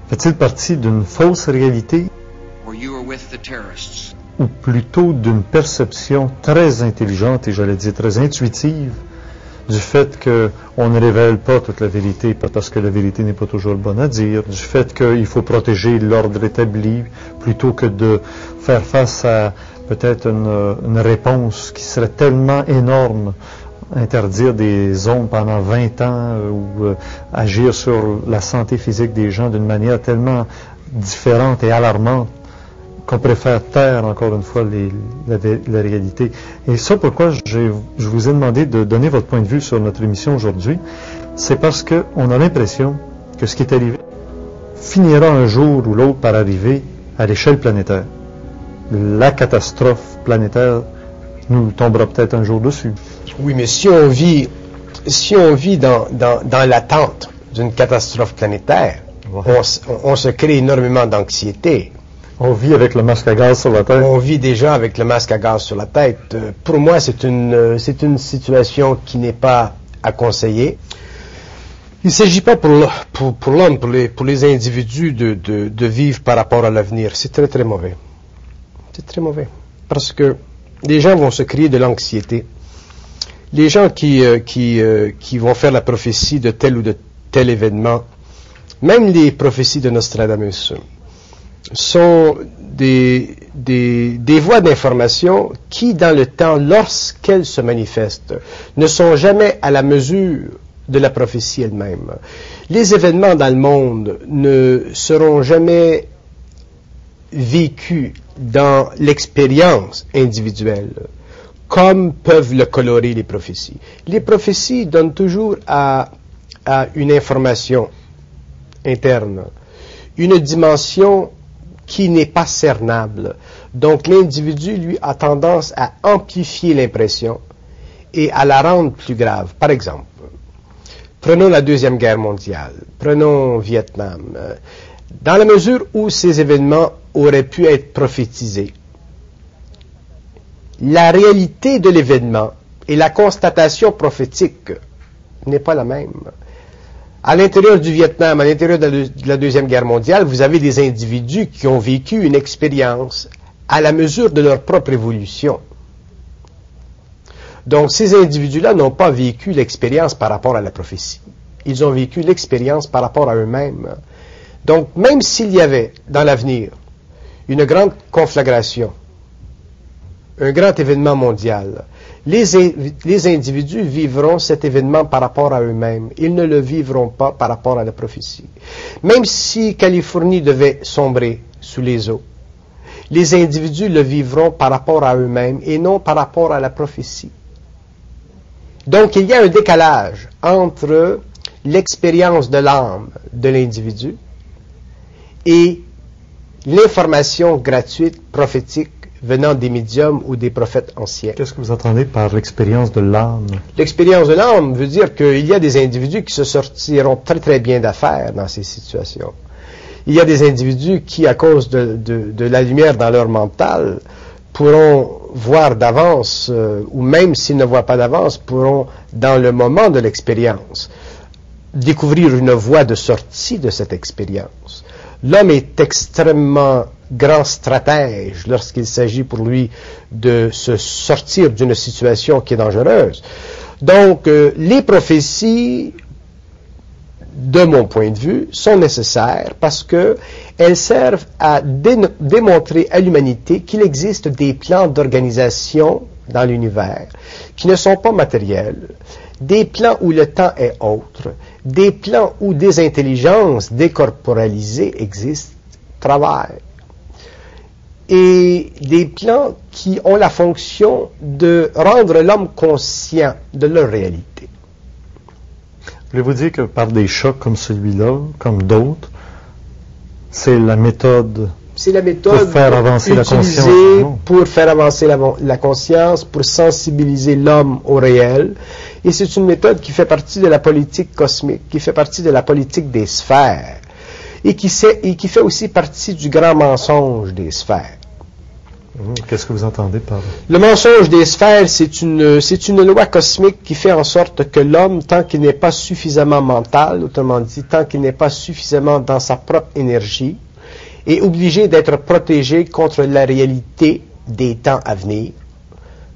S2: fait-il partie d'une fausse réalité? ou plutôt d'une perception très intelligente et j'allais dire très intuitive du fait qu'on ne révèle pas toute la vérité parce que la vérité n'est pas toujours bonne à dire, du fait qu'il faut protéger l'ordre établi plutôt que de faire face à peut-être une, réponse qui serait tellement énorme interdire des zones pendant 20 ans euh, ou euh, agir sur la santé physique des gens d'une manière tellement différentes et alarmantes qu'on préfère taire encore une fois les- la, la réalité. Et ça, pourquoi je vous ai demandé de donner votre point de vue sur notre émission aujourd'hui, c'est parce qu'on a l'impression que ce qui est arrivé finira un jour ou l'autre par arriver à l'échelle planétaire. La catastrophe planétaire nous tombera peut-être un jour dessus.
S3: Oui, mais si on vit, si on vit dans, dans, dans l'attente d'une catastrophe planétaire, on se crée énormément d'anxiété.
S2: On vit avec le masque à gaz sur la tête.
S3: On vit déjà avec le masque à gaz sur la tête. Euh, Pour moi, c'est une, euh, c'est une situation qui n'est pas à conseiller. Il ne s'agit pas pour, pour, pour l'homme, pour les, pour les individus de, de, de vivre par rapport à l'avenir. C'est très très mauvais. C'est très mauvais. Parce que les gens vont se créer de l'anxiété. Les gens qui, euh, qui, qui vont faire la prophétie de tel ou de tel événement, même les prophéties de Nostradamus, sont des, des, voies d'information qui, dans le temps, lorsqu'elles se manifestent, ne sont jamais à la mesure de la prophétie elle-même. Les événements dans le monde ne seront jamais vécus dans l'expérience individuelle, comme peuvent le colorer les prophéties. Les prophéties donnent toujours à, à une information interne une dimension qui n'est pas cernable. Donc l'individu, lui, a tendance à amplifier l'impression et à la rendre plus grave. Par exemple, prenons la Deuxième Guerre mondiale, prenons Vietnam. Dans la mesure où ces événements auraient pu être prophétisés, la réalité de l'événement et la constatation prophétique n'est pas la même. À l'intérieur du Vietnam, à l'intérieur de la, de la Deuxième Guerre mondiale, vous avez des individus qui ont vécu une expérience à la mesure de leur propre évolution. Donc ces individus-là n'ont pas vécu l'expérience par rapport à la prophétie. Ils ont vécu l'expérience par rapport à eux-mêmes. Donc même s'il y avait dans l'avenir une grande conflagration, un grand événement mondial, les, in- les individus vivront cet événement par rapport à eux-mêmes. Ils ne le vivront pas par rapport à la prophétie. Même si Californie devait sombrer sous les eaux, les individus le vivront par rapport à eux-mêmes et non par rapport à la prophétie. Donc il y a un décalage entre l'expérience de l'âme de l'individu et l'information gratuite, prophétique, venant des médiums ou des prophètes anciens.
S2: Qu'est-ce que vous entendez par l'expérience de l'âme?
S3: L'expérience de l'âme veut dire qu'il y a des individus qui se sortiront très très bien d'affaires dans ces situations. Il y a des individus qui, à cause de, de- de la lumière dans leur mental, pourront voir d'avance, euh, ou même s'ils ne voient pas d'avance, pourront, dans le moment de l'expérience, découvrir une voie de sortie de cette expérience. L'homme est extrêmement grand stratège lorsqu'il s'agit pour lui de se sortir d'une situation qui est dangereuse. Donc, euh, les prophéties, de mon point de vue, sont nécessaires parce que elles servent à dé- démontrer à l'humanité qu'il existe des plans d'organisation dans l'univers qui ne sont pas matériels, des plans où le temps est autre, des plans où des intelligences décorporalisées existent, travaillent, et des plans qui ont la fonction de rendre l'homme conscient de leur réalité.
S2: Voulez-vous dire que par des chocs comme celui-là, comme d'autres, c'est la méthode
S3: C'est la méthode
S2: Pour faire avancer la
S3: utilisée
S2: conscience
S3: pour faire avancer la, la conscience, pour sensibiliser l'homme au réel. Et c'est une méthode qui fait partie de la politique cosmique, qui fait partie de la politique des sphères, et qui, sait- et qui fait aussi partie du grand mensonge des sphères.
S2: Qu'est-ce que vous entendez par
S3: Le mensonge des sphères, c'est une, c'est une loi cosmique qui fait en sorte que l'homme, tant qu'il n'est pas suffisamment mental, autrement dit, tant qu'il n'est pas suffisamment dans sa propre énergie, est obligé d'être protégé contre la réalité des temps à venir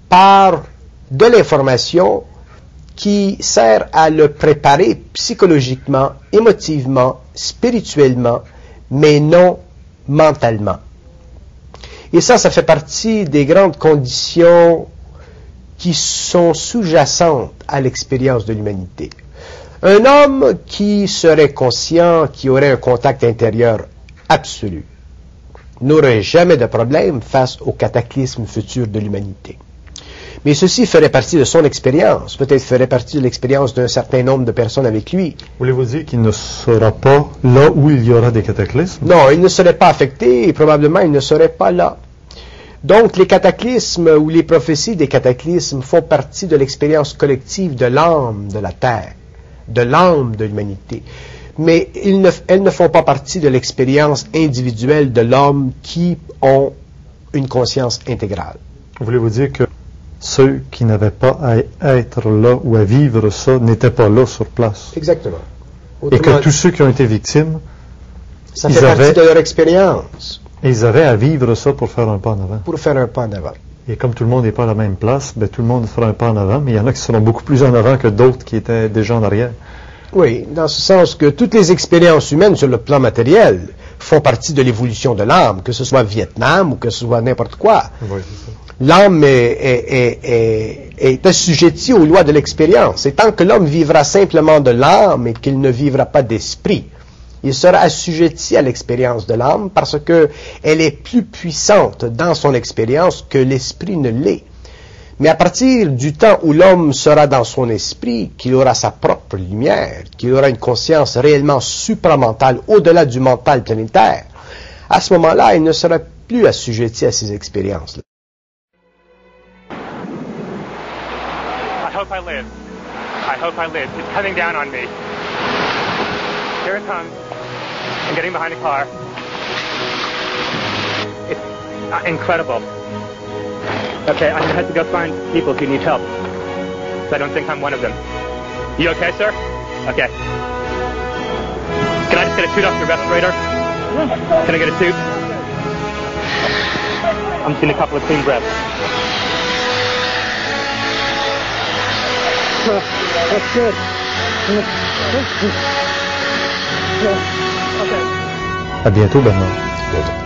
S3: par de l'information qui sert à le préparer psychologiquement, émotivement, spirituellement, mais non mentalement. Et ça, ça fait partie des grandes conditions qui sont sous-jacentes à l'expérience de l'humanité. Un homme qui serait conscient, qui aurait un contact intérieur absolue, n'aurait jamais de problème face au cataclysme futur de l'humanité. Mais ceci ferait partie de son expérience, peut-être ferait partie de l'expérience d'un certain nombre de personnes avec lui.
S2: Voulez-vous dire qu'il ne sera pas là où il y aura des cataclysmes?
S3: Non, il ne serait pas affecté et probablement il ne serait pas là. Donc les cataclysmes ou les prophéties des cataclysmes font partie de l'expérience collective de l'âme de la Terre, de l'âme de l'humanité. Mais ils ne- elles ne font pas partie de l'expérience individuelle de l'homme qui ont une conscience intégrale.
S2: Voulez-vous dire que ceux qui n'avaient pas à être là ou à vivre ça n'étaient pas là sur place?
S3: Exactement.
S2: Et que tous ceux qui ont été victimes,
S3: ça
S2: ils
S3: partie
S2: avaient-
S3: de leur expérience
S2: ils avaient à vivre ça pour faire un pas en avant.
S3: pour faire un pas en avant.
S2: Et comme tout le monde n'est pas à la même place, ben, tout le monde fera un pas en avant, mais il y en a qui seront beaucoup plus en avant que d'autres qui étaient déjà en arrière.
S3: Oui, dans ce sens que toutes les expériences humaines sur le plan matériel font partie de l'évolution de l'âme, que ce soit Vietnam ou que ce soit n'importe quoi.
S2: Oui.
S3: L'âme est, est- est- est- est assujettie aux lois de l'expérience. Et tant que l'homme vivra simplement de l'âme et qu'il ne vivra pas d'esprit, il sera assujetti à l'expérience de l'âme parce que elle est plus puissante dans son expérience que l'esprit ne l'est. Mais à partir du temps où l'homme sera dans son esprit, qu'il aura sa propre lumière, qu'il aura une conscience réellement supramentale au-delà du mental planétaire, à ce moment-là, il ne sera plus assujetti à ces expériences.
S5: I hope I live. I hope I live. It's coming down on me. Here it comes. I'm getting behind a car. It's uh, incredible. Okay, I'm gonna have to go find people who need help. So I don't think I'm one of them. You okay, sir? Okay. Can I just get a toot off your respirator? Can I get a toot? I'm just getting a couple of clean breaths. That's good. Okay.
S2: À bientôt, Bernard.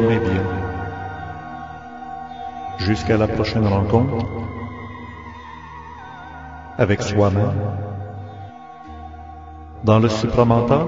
S1: Bien. Jusqu'à la prochaine rencontre avec soi-même dans le supramental